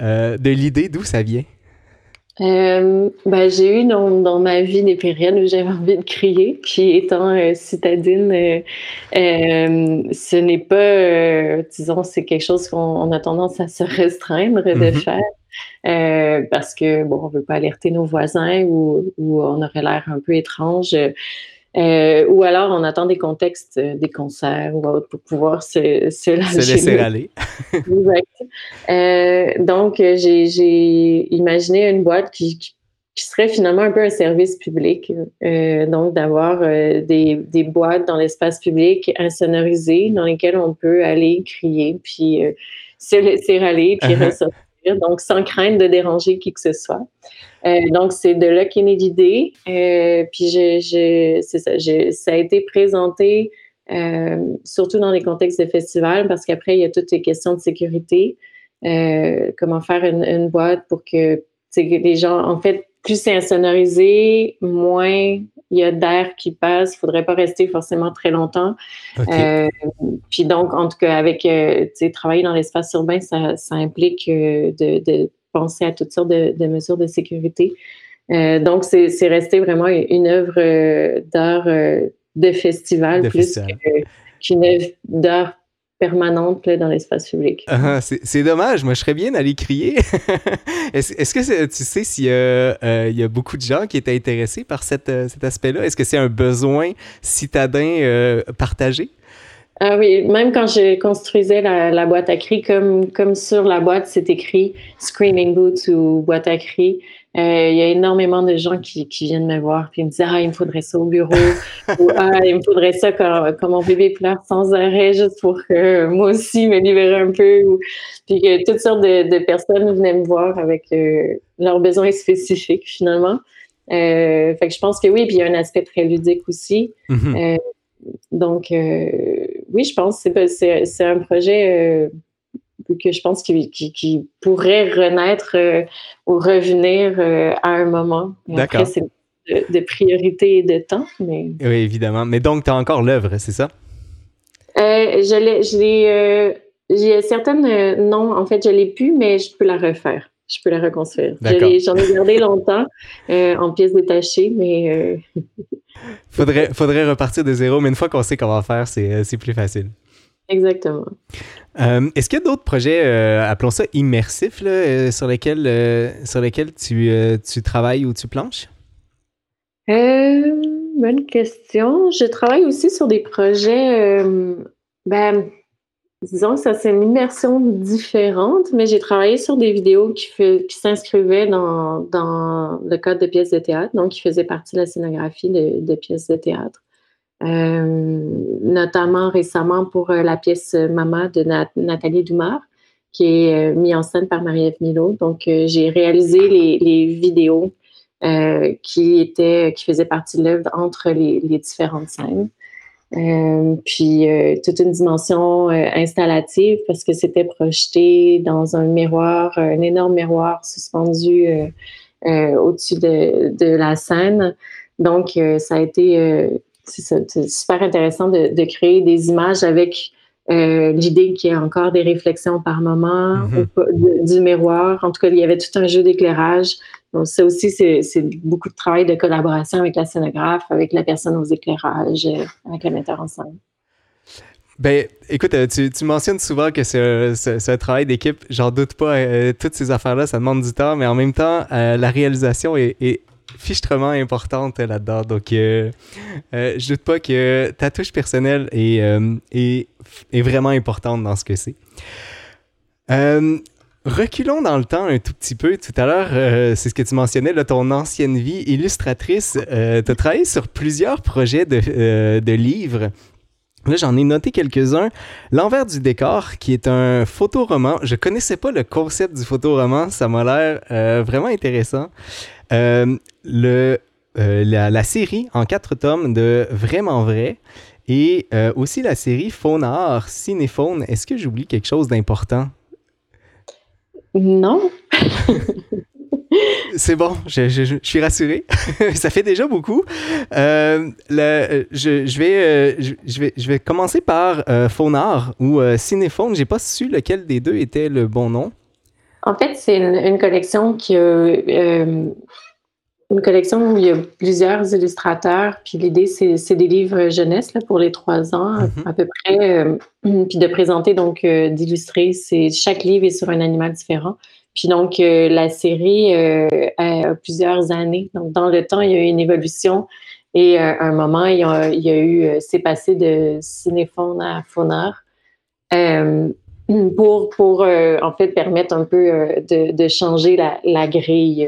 euh, de l'idée d'où ça vient? ben, j'ai eu dans, ma vie des périodes où j'avais envie de crier, puis étant citadine, ce n'est pas, disons, c'est quelque chose qu'on a tendance à se restreindre de mm-hmm. faire. parce que bon, on veut pas alerter nos voisins ou, ou on aurait l'air un peu étrange. Euh, ou alors, on attend des contextes, euh, des concerts ou autre pour pouvoir se, se, laisser aller. Euh, donc, j'ai imaginé une boîte qui, qui, serait finalement un peu un service public. donc, d'avoir des, des, boîtes dans l'espace public insonorisées dans lesquelles on peut aller crier, puis se laisser aller, puis uh-huh. ressortir donc sans crainte de déranger qui que ce soit. Euh, donc, c'est de là qu'est née l'idée. Euh, puis, ça, ça a été présenté euh, surtout dans les contextes de festival parce qu'après, il y a toutes les questions de sécurité. comment faire une, une, boîte pour que les gens, en fait, plus c'est insonorisé, moins il y a d'air qui passe. Il ne faudrait pas rester forcément très longtemps. puis donc, en tout cas, avec travailler dans l'espace urbain, ça, ça implique de, de penser à toutes sortes de, mesures de sécurité. Euh, donc, c'est resté vraiment une œuvre euh, d'art euh, de festival plus qu'une œuvre d'art permanente dans l'espace public. Ah, c'est dommage, moi je serais bien d'aller crier. Est-ce que tu sais s'il y, y, a beaucoup de gens qui étaient intéressés par cet aspect-là? Est-ce que c'est un besoin citadin partagé? Ah oui, même quand je construisais la, boîte à cris, comme, comme sur la boîte, c'est écrit Screaming Boots ou boîte à cris. Euh, il y a énormément de gens qui, qui, viennent me voir puis me disent Ah, il me faudrait ça au bureau ou Ah, il me faudrait ça quand, quand, mon bébé pleure sans arrêt juste pour que moi aussi me libérer un peu. Ou, puis que toutes sortes de, personnes venaient me voir avec euh, leurs besoins spécifiques finalement. Euh, fait que je pense que oui, puis il y a un aspect très ludique aussi. Mm-hmm. donc, oui, je pense que c'est un projet euh, que je pense qui, qui, pourrait renaître euh, ou revenir euh, à un moment. D'accord. c'est de, priorité et de temps. Mais... Oui, évidemment. Mais donc, tu as encore l'œuvre, c'est ça? je l'ai. J'ai certaines. non, en fait, je l'ai plus, mais je peux la refaire. Je peux la reconstruire. J'en ai, gardé longtemps en pièces détachées, mais faudrait, faudrait repartir de zéro, mais une fois qu'on sait comment faire, c'est euh, plus facile. Exactement. Euh, est-ce qu'il y a d'autres projets, euh, appelons ça immersifs, sur, lesquels, sur lesquels tu, tu, travailles ou tu planches? bonne question. Je travaille aussi sur des projets, ben, disons ça c'est une immersion différente, mais j'ai travaillé sur des vidéos qui, s'inscrivaient dans, le code de pièces de théâtre, donc qui faisaient partie de la scénographie de, pièces de théâtre. Euh, notamment récemment pour euh, la pièce Mama de Nathalie Dumas, qui est euh, mise en scène par Marie-Ève Milo. Donc, j'ai réalisé les, vidéos qui, faisaient partie de l'œuvre entre les différentes scènes. Euh, puis euh, toute une dimension euh, installative parce que c'était projeté dans un miroir, un énorme miroir suspendu au-dessus de, de, la scène. Donc, ça a été super intéressant de, de, créer des images avec l'idée qu'il y ait encore des réflexions par moment mm-hmm. du miroir. En tout cas, il y avait tout un jeu d'éclairage donc, ça aussi, c'est beaucoup de travail de collaboration avec la scénographe, avec la personne aux éclairages, euh, avec le metteur en scène. Ben, écoute, euh, tu, mentionnes souvent que un travail d'équipe. J'en doute pas. Euh, toutes ces affaires-là, ça demande du temps, mais en même temps, la réalisation est, est fichtrement importante là-dedans. Donc, je doute pas que ta touche personnelle est vraiment importante dans ce que c'est. Reculons dans le temps un tout petit peu. Tout à l'heure, euh, c'est ce que tu mentionnais, là, ton ancienne vie illustratrice. Euh, tu as travaillé sur plusieurs projets de, euh, de livres. Là, j'en ai noté quelques-uns. L'envers du décor, qui est un photoroman. Je connaissais pas le concept du photoroman. Ça m'a l'air vraiment intéressant. la, série en quatre tomes de Vraiment Vrai. Et aussi la série Faune Art, Cinéphone. Est-ce que j'oublie quelque chose d'important? Non. C'est bon, je, suis rassuré. ça fait déjà beaucoup. Euh, je, vais, euh, je, vais, je vais commencer par euh, Faunard ou euh, Cinéphone. J'ai pas su lequel des deux était le bon nom. En fait, c'est une, collection qui a une collection où il y a plusieurs illustrateurs. Puis l'idée, c'est des livres jeunesse là, pour les trois ans à peu près. Euh, puis de présenter, donc euh, d'illustrer. Chaque livre est sur un animal différent. Puis donc, euh, la série a plusieurs années. Donc, dans le temps, il y a eu une évolution Et à un moment, il y a, il y a eu, c'est passé de cinéphone à phoneur pour, pour en fait permettre un peu de, de, changer la, la grille.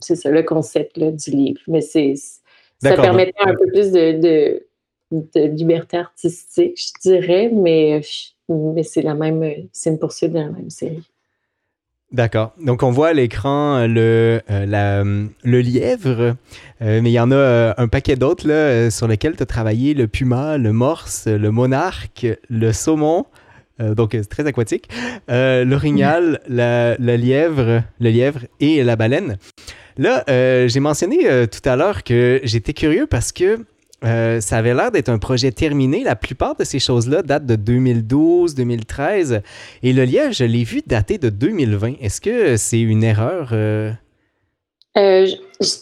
C'est ça le concept là, du livre. Mais c'est ça permettait un peu plus de, de, de, liberté artistique, je dirais, mais, mais c'est la même, c'est une poursuite de la même série. D'accord. Donc, on voit à l'écran le, euh, la, le lièvre, euh, mais il y en a euh, un paquet d'autres là, sur lesquels tu as travaillé le puma, le morse, le monarque, le saumon, donc c'est très aquatique, l'orignal, la, la, lièvre, le lièvre et la baleine. Là, j'ai mentionné tout à l'heure que j'étais curieux parce que euh, ça avait l'air d'être un projet terminé. La plupart de ces choses-là datent de 2012, 2013. Et le liège, je l'ai vu dater de 2020. Est-ce que c'est une erreur? Euh? Euh,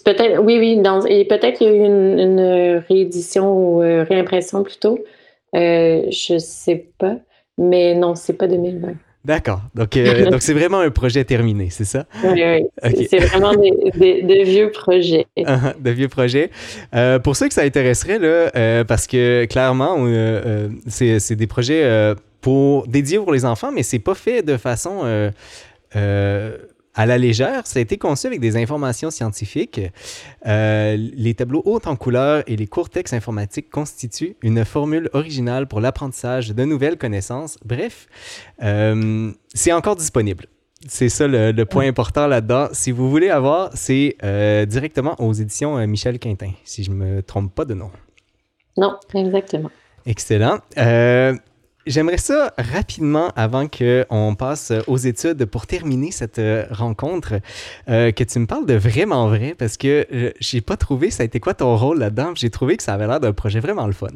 peut-être, oui, oui. et peut-être qu'il y a eu une, réédition ou réimpression plutôt. je ne sais pas. Mais non, c'est pas 2020. D'accord. Donc, euh, donc c'est vraiment un projet terminé, c'est ça? Oui, oui. C'est vraiment des, vieux projets. Uh-huh, de vieux projets. Euh, pour ceux que ça intéresserait, là, euh, parce que clairement, c'est des projets pour dédiés pour les enfants, mais c'est pas fait de façon à la légère, ça a été conçu avec des informations scientifiques. Euh, les tableaux hauts en couleur et les courts textes informatiques constituent une formule originale pour l'apprentissage de nouvelles connaissances. Bref, euh, c'est encore disponible. C'est ça le, point important là-dedans. Si vous voulez avoir, c'est euh, directement aux éditions Michel Quintin, si je ne me trompe pas de nom. Non, exactement. Excellent. J'aimerais ça rapidement, avant qu'on passe aux études, pour terminer cette euh, rencontre, euh, que tu me parles de vraiment vrai, parce que euh, j'ai pas trouvé, ça a été quoi ton rôle là-dedans? J'ai trouvé que ça avait l'air d'un projet vraiment le fun.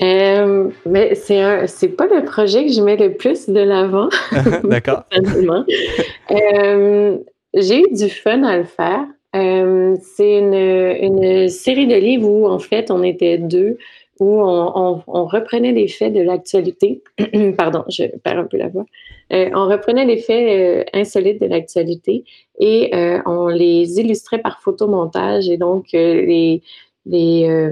mais c'est c'est pas le projet que je mets le plus de l'avant. D'accord. j'ai eu du fun à le faire. c'est une, une, série de livres où, en fait, on était deux où on, reprenait les faits de l'actualité. Pardon, je perds un peu la voix. Euh, on reprenait les faits euh, insolites de l'actualité et euh, on les illustrait par photomontage. Et donc, les, les,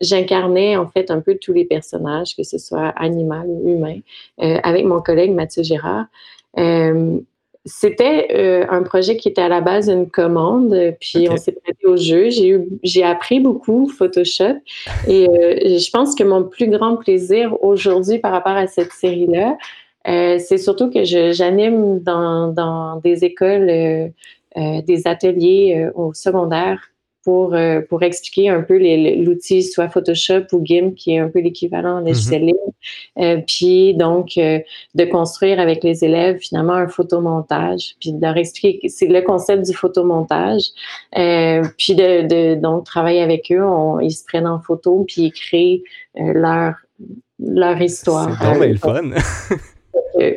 j'incarnais en fait un peu tous les personnages, que ce soit animal ou humain, avec mon collègue Mathieu Gérard. C'était euh, un projet qui était à la base une commande, puis on s'est prêté au jeu. J'ai j'ai appris beaucoup Photoshop et euh, je pense que mon plus grand plaisir aujourd'hui par rapport à cette série-là, euh, c'est surtout que j'anime dans, dans, des écoles, des ateliers au secondaire pour, euh, pour expliquer un peu l'outil, soit Photoshop ou GIMP, qui est un peu l'équivalent logiciel mm euh, puis donc, euh, de construire avec les élèves finalement un photomontage, puis de leur expliquer, c'est le concept du photomontage, puis de, de, donc travailler avec eux, ils se prennent en photo, puis ils créent leur, leur histoire. C'est fun!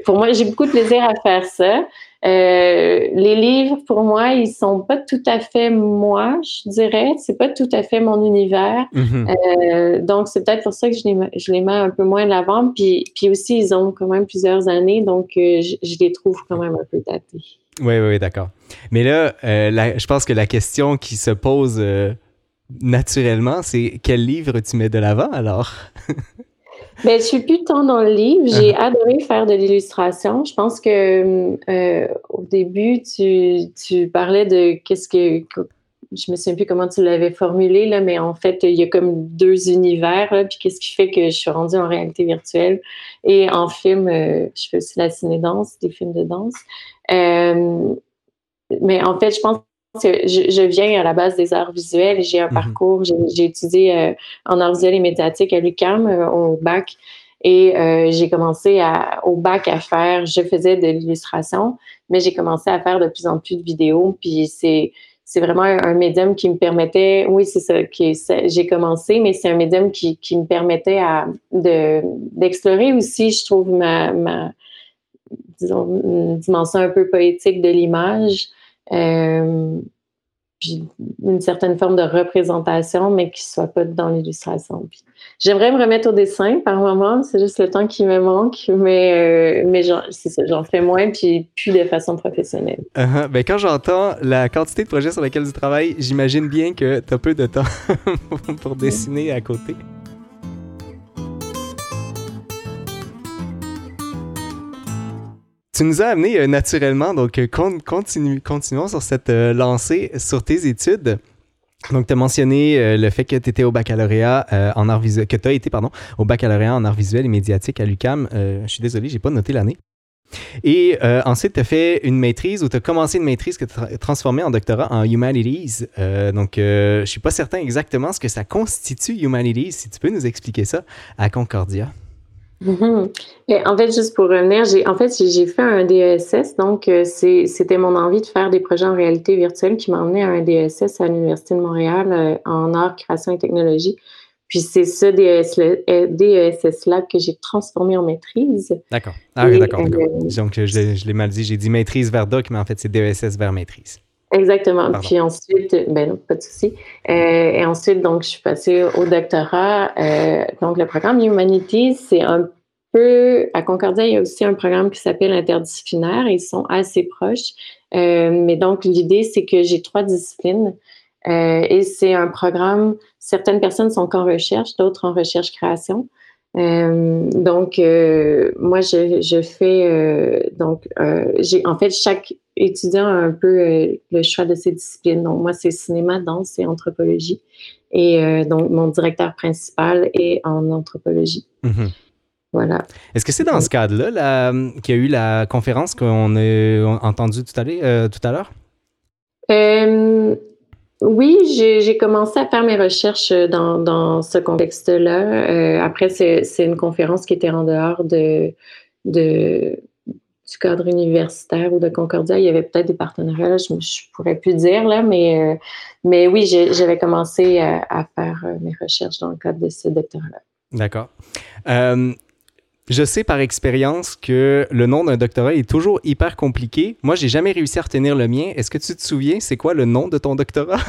pour moi, j'ai beaucoup de plaisir à faire ça. Euh, les livres, pour moi, ils sont pas tout à fait moi, je dirais. C'est pas tout à fait mon univers. Mm-hmm. euh, donc, c'est peut-être pour ça que je les, mets, je les mets un peu moins de l'avant. Puis, puis aussi, ils ont quand même plusieurs années, donc euh, je, je, les trouve quand même un peu datés. Oui, oui, d'accord. Mais là, je pense que la question qui se pose naturellement, c'est quel livre tu mets de l'avant alors? Ben, je suis plus tant dans le livre. J'ai uh-huh. adoré faire de l'illustration. Je pense que euh, au début, tu, tu parlais de qu'est-ce que je me souviens plus comment tu l'avais formulé là, mais en fait, il y a comme deux univers. Là, puis qu'est-ce qui fait que je suis rendue en réalité virtuelle et en film, euh, je fais aussi la ciné-danse, des films de danse. Euh, mais en fait, je pense je, viens à la base des arts visuels. J'ai un mhm. parcours, j'ai étudié euh, en arts visuels et médiatiques à l'UQAM euh, au bac. Et euh, j'ai commencé à, au bac à faire, je faisais de l'illustration, mais j'ai commencé à faire de plus en plus de vidéos. Puis c'est, c'est vraiment un, médium qui me permettait, oui, c'est ça, que j'ai commencé, mais c'est un médium qui, qui me permettait à, de, d'explorer aussi, je trouve, ma, ma disons, une dimension un peu poétique de l'image. Euh, une certaine forme de représentation, mais qui ne soit pas dans l'illustration. J'aimerais me remettre au dessin par moment, c'est juste le temps qui me manque, mais, euh, mais j'en fais moins, puis plus de façon professionnelle. Uh-huh. ben, quand j'entends la quantité de projets sur lesquels tu travailles, j'imagine bien que tu as peu de temps pour dessiner à côté. Tu nous as amené euh, naturellement, donc euh, continuons sur cette euh, lancée sur tes études. Donc, tu as mentionné le fait que tu étais au baccalauréat en art visuel, que tu été, pardon, au baccalauréat en art visuel et médiatique à l'UCAM. je suis désolé, j'ai pas noté l'année. Et ensuite, tu as fait une maîtrise ou tu as commencé une maîtrise que tu as transformée en doctorat en Humanities. donc, je suis pas certain exactement ce que ça constitue Humanities. Si tu peux nous expliquer ça à Concordia. Mhm. en fait, juste pour revenir, j'ai en fait j'ai fait un DESS, donc euh, c'était mon envie de faire des projets en réalité virtuelle qui m'a emmené à un DESS à l'Université de Montréal euh, en art, création et technologie. Puis c'est ce DESS-là euh, que j'ai transformé en maîtrise. D'accord. Ah oui, d'accord, Donc je, l'ai mal dit, j'ai dit maîtrise vers doc, mais en fait c'est DESS vers maîtrise. Exactement. Puis ensuite, ben non, pas de souci. et ensuite, donc, je suis passée au doctorat. donc, le programme Humanities, c'est un peu, à Concordia, il y a aussi un programme qui s'appelle interdisciplinaire. Ils sont assez proches. Euh, mais donc, l'idée, c'est que j'ai trois disciplines. Euh, et c'est un programme, certaines personnes sont en recherche, d'autres en recherche-création. Euh, donc, moi, je, je fais, donc, j'ai, en fait, chaque étudiant un peu le choix de ses disciplines. Donc, moi, c'est cinéma, danse et anthropologie. Et donc, mon directeur principal est en anthropologie. Mm-hmm. Voilà. Est-ce que c'est dans ce cadre-là qu'il y a eu la conférence qu'on a entendue tout à euh, l'heure? Euh, oui, j'ai commencé à faire mes recherches dans, ce contexte-là. Euh, après, c'est une conférence qui était en dehors de, du cadre universitaire ou de Concordia. Il y avait peut-être des partenariats, je ne pourrais plus dire, là, mais, mais oui, j'avais commencé à, à, faire mes recherches dans le cadre de ce doctorat-là. D'accord. Je sais par expérience que le nom d'un doctorat est toujours hyper compliqué. Moi, j'ai jamais réussi à retenir le mien. Est-ce que tu te souviens, c'est quoi le nom de ton doctorat?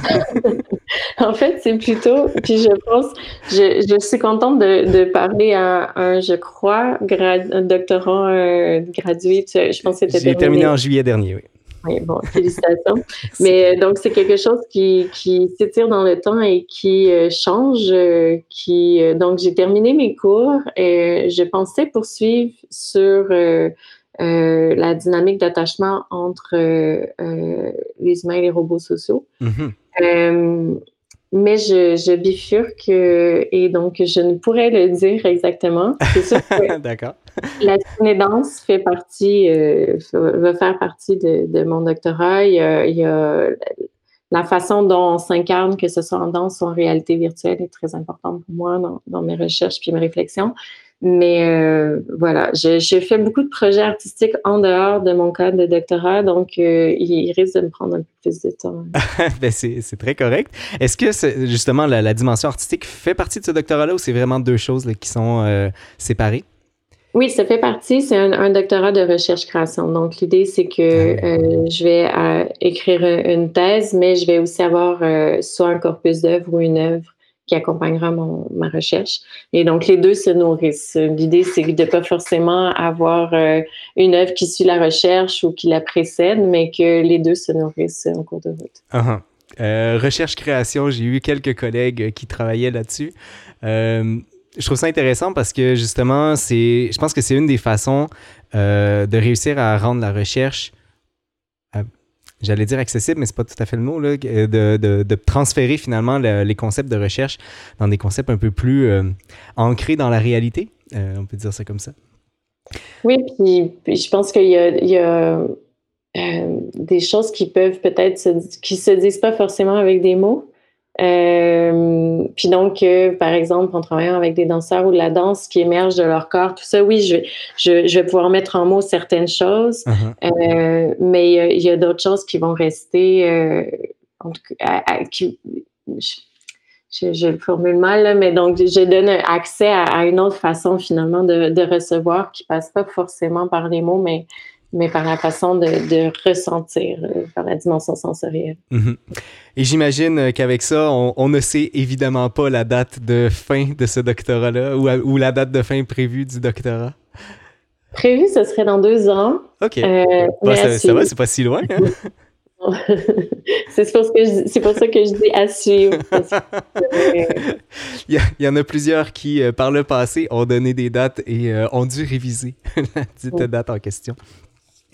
en fait, c'est plutôt, puis je pense, je, suis contente de, parler à un, je crois, un doctorat euh, gradué. Je pense que c'était J'ai terminé en juillet dernier, oui. Oui, bon, félicitations. Mais euh, donc, c'est quelque chose qui, qui s'étire dans le temps et qui euh, change. Euh, qui, donc, j'ai terminé mes cours et je pensais poursuivre sur la dynamique d'attachement entre les humains et les robots sociaux. Mm-hmm. Mais je, je, bifurque et donc je ne pourrais le dire exactement. D'accord. La cinédance fait partie, euh, va faire partie de, de, mon doctorat. Il y, a, il y, a, la façon dont on s'incarne, que ce soit en danse ou en réalité virtuelle, est très importante pour moi dans, dans mes recherches puis mes réflexions. Mais euh, voilà, j'ai fait beaucoup de projets artistiques en dehors de mon cadre de doctorat, donc euh, il, risque de me prendre un peu plus de temps. ben c'est très correct. Est-ce que justement la, dimension artistique fait partie de ce doctorat-là ou c'est vraiment deux choses qui sont euh, séparées? Oui, ça fait partie. C'est un, un, doctorat de recherche-création. Donc, l'idée, c'est que ah je vais écrire une thèse, mais je vais aussi avoir soit un corpus d'œuvres ou une œuvre qui accompagnera mon, ma recherche. Et donc, les deux se nourrissent. L'idée, c'est de ne pas forcément avoir euh, une œuvre qui suit la recherche ou qui la précède, mais que les deux se nourrissent en cours de route. Uh-huh. Euh, recherche-création, j'ai eu quelques collègues qui travaillaient là-dessus. Euh, je trouve ça intéressant parce que justement, c'est, je pense que c'est une des façons de réussir à rendre la recherche j'allais dire accessible, mais c'est pas tout à fait le mot, là, de, de, de transférer finalement les concepts de recherche dans des concepts un peu plus euh, ancrés dans la réalité. Euh, on peut dire ça comme ça. Oui, puis, je pense qu'il y a, euh, des choses qui peuvent peut-être se, qui se disent pas forcément avec des mots, euh, puis donc, euh, par exemple, en travaillant avec des danseurs ou de la danse qui émerge de leur corps, tout ça, oui, je, je, je vais pouvoir mettre en mots certaines choses, uh-huh. euh, mais il y a, d'autres choses qui vont rester, en tout cas, qui, je, je, le formule mal, mais donc je donne accès à, une autre façon finalement de, de, recevoir qui passe pas forcément par les mots, mais mais par la façon de, ressentir, par la dimension sensorielle. Mhm. Et j'imagine qu'avec ça, on, ne sait évidemment pas la date de fin de ce doctorat-là ou, ou, la date de fin prévue du doctorat? Prévu, ce serait dans deux ans. OK. ça, va, c'est pas si loin. Hein? c'est pour, pour, ça que je dis à suivre. il, y en a plusieurs qui, euh, par le passé, ont donné des dates et euh, ont dû réviser la dite date en question.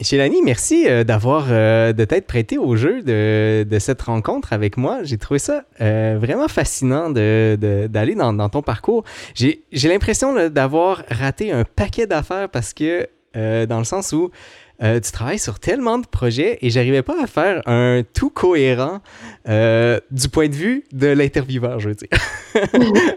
Chélanie, merci euh, d'avoir de t'être prêté au jeu de, cette rencontre avec moi. J'ai trouvé ça vraiment fascinant d'aller de, dans, dans, ton parcours. J'ai l'impression d'avoir raté un paquet d'affaires parce que, dans le sens où euh, tu travailles sur tellement de projets et j'arrivais pas à faire un tout cohérent euh, du point de vue de l'intervieweur, je veux dire.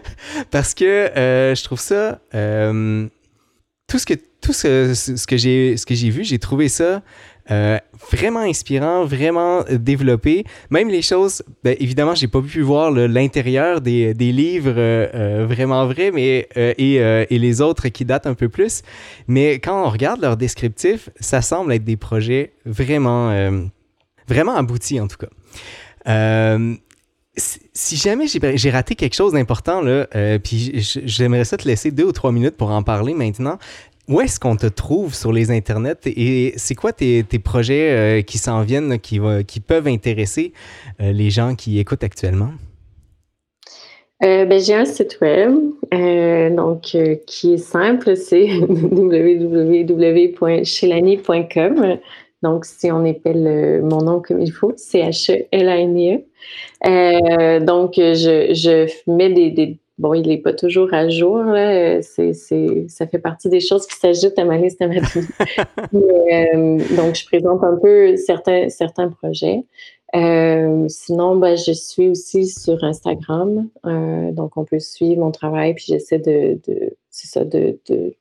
Parce que euh, je trouve ça. tout ce que, tout ce, ce que j'ai vu, j'ai trouvé ça euh, vraiment inspirant, vraiment euh, développé. Même les choses, ben, évidemment, j'ai pas pu voir l'intérieur des, des, livres euh, vraiment vrais, mais et, les autres qui datent un peu plus. Mais quand on regarde leur descriptif, ça semble être des projets vraiment, vraiment aboutis en tout cas. si jamais j'ai raté quelque chose d'important, puis j'aimerais ça te laisser deux ou trois minutes pour en parler maintenant, où est-ce qu'on te trouve sur les internets et c'est quoi tes, projets euh, qui s'en viennent, qui, qui peuvent intéresser euh, les gens qui écoutent actuellement? Euh, ben, j'ai un site web donc, qui est simple, c'est www.chelani.com. Donc, si on appelle mon nom comme il faut, C-H-E-L-A-N-I-E. E. donc, je, je mets des Bon, il n'est pas toujours à jour. Là. C'est, ça fait partie des choses qui s'ajoutent à ma liste à ma euh, donc, je présente un peu certains, certains projets. Euh, sinon, ben, je suis aussi sur Instagram. Euh, donc, on peut suivre mon travail. Puis, j'essaie de, de ça, de, de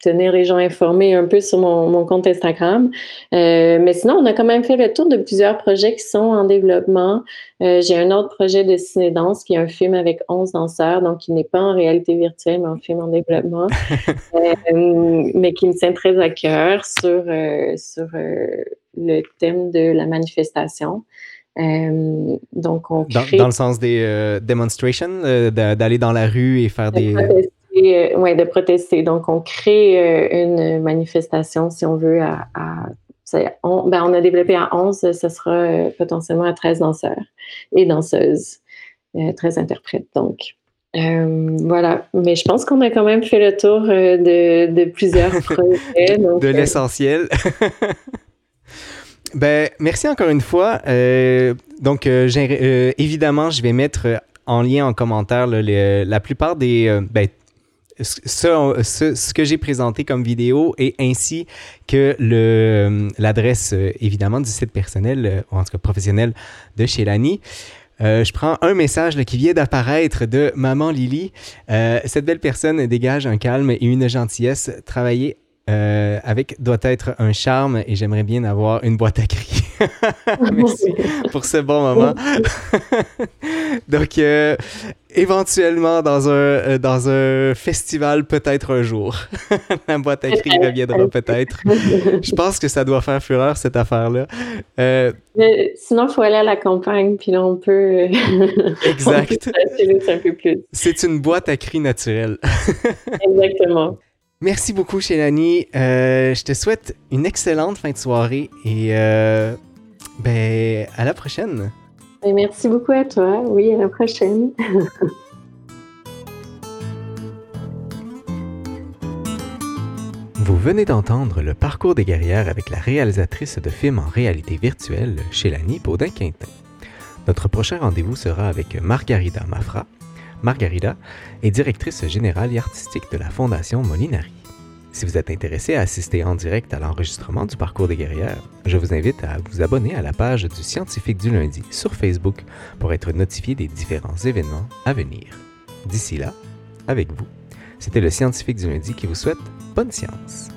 tenir les gens informés un peu sur mon, compte Instagram. Euh, mais sinon, on a quand même fait le tour de plusieurs projets qui sont en développement. Euh, j'ai un autre projet de ciné-danse qui est un film avec 11 danseurs, donc qui n'est pas en réalité virtuelle, mais un film en développement, euh, mais qui me tient très à cœur sur, sur le thème de la manifestation. donc, on crée... dans, le sens des demonstrations, d'aller dans la rue et faire des... Euh, ouais, de protester. Donc, on crée euh, une manifestation, si on veut, à, on, ben, on, a développé à 11, ce sera euh, potentiellement à 13 danseurs et danseuses, 13 interprètes. Donc, voilà. Mais je pense qu'on a quand même fait le tour de, de, plusieurs projets. de l'essentiel. ben, merci encore une fois. donc, évidemment, je vais mettre en lien en commentaire la plupart des. Ben, ce, ce, que j'ai présenté comme vidéo et ainsi que le, l'adresse, euh, évidemment, du site personnel, euh, ou en tout cas professionnel de chez Lani. Euh, je prends un message qui vient d'apparaître de Maman Lily. cette belle personne dégage un calme et une gentillesse. Travailler avec doit être un charme et j'aimerais bien avoir une boîte à cris. Merci pour ce bon moment. Donc, éventuellement dans un, euh, dans un festival peut-être un jour. La boîte à cris reviendra peut-être. Je pense que ça doit faire fureur cette affaire-là. Euh, sinon, il faut aller à la campagne, puis là, on peut. Euh, exact. C'est une boîte à cris naturelle. Exactement. Merci beaucoup, Shélanie. je te souhaite une excellente fin de soirée et ben, à la prochaine merci beaucoup à toi. Oui, à la prochaine. Vous venez d'entendre le parcours des guerrières avec la réalisatrice de films en réalité virtuelle, Chélanie Baudin-Quintin. Notre prochain rendez-vous sera avec Margarida Mafra. Margarida est directrice générale et artistique de la Fondation Molinari. Si vous êtes intéressé à assister en direct à l'enregistrement du parcours des guerrières, je vous invite à vous abonner à la page du Scientifique du lundi sur Facebook pour être notifié des différents événements à venir. D'ici là, avec vous, c'était le Scientifique du lundi qui vous souhaite bonne science.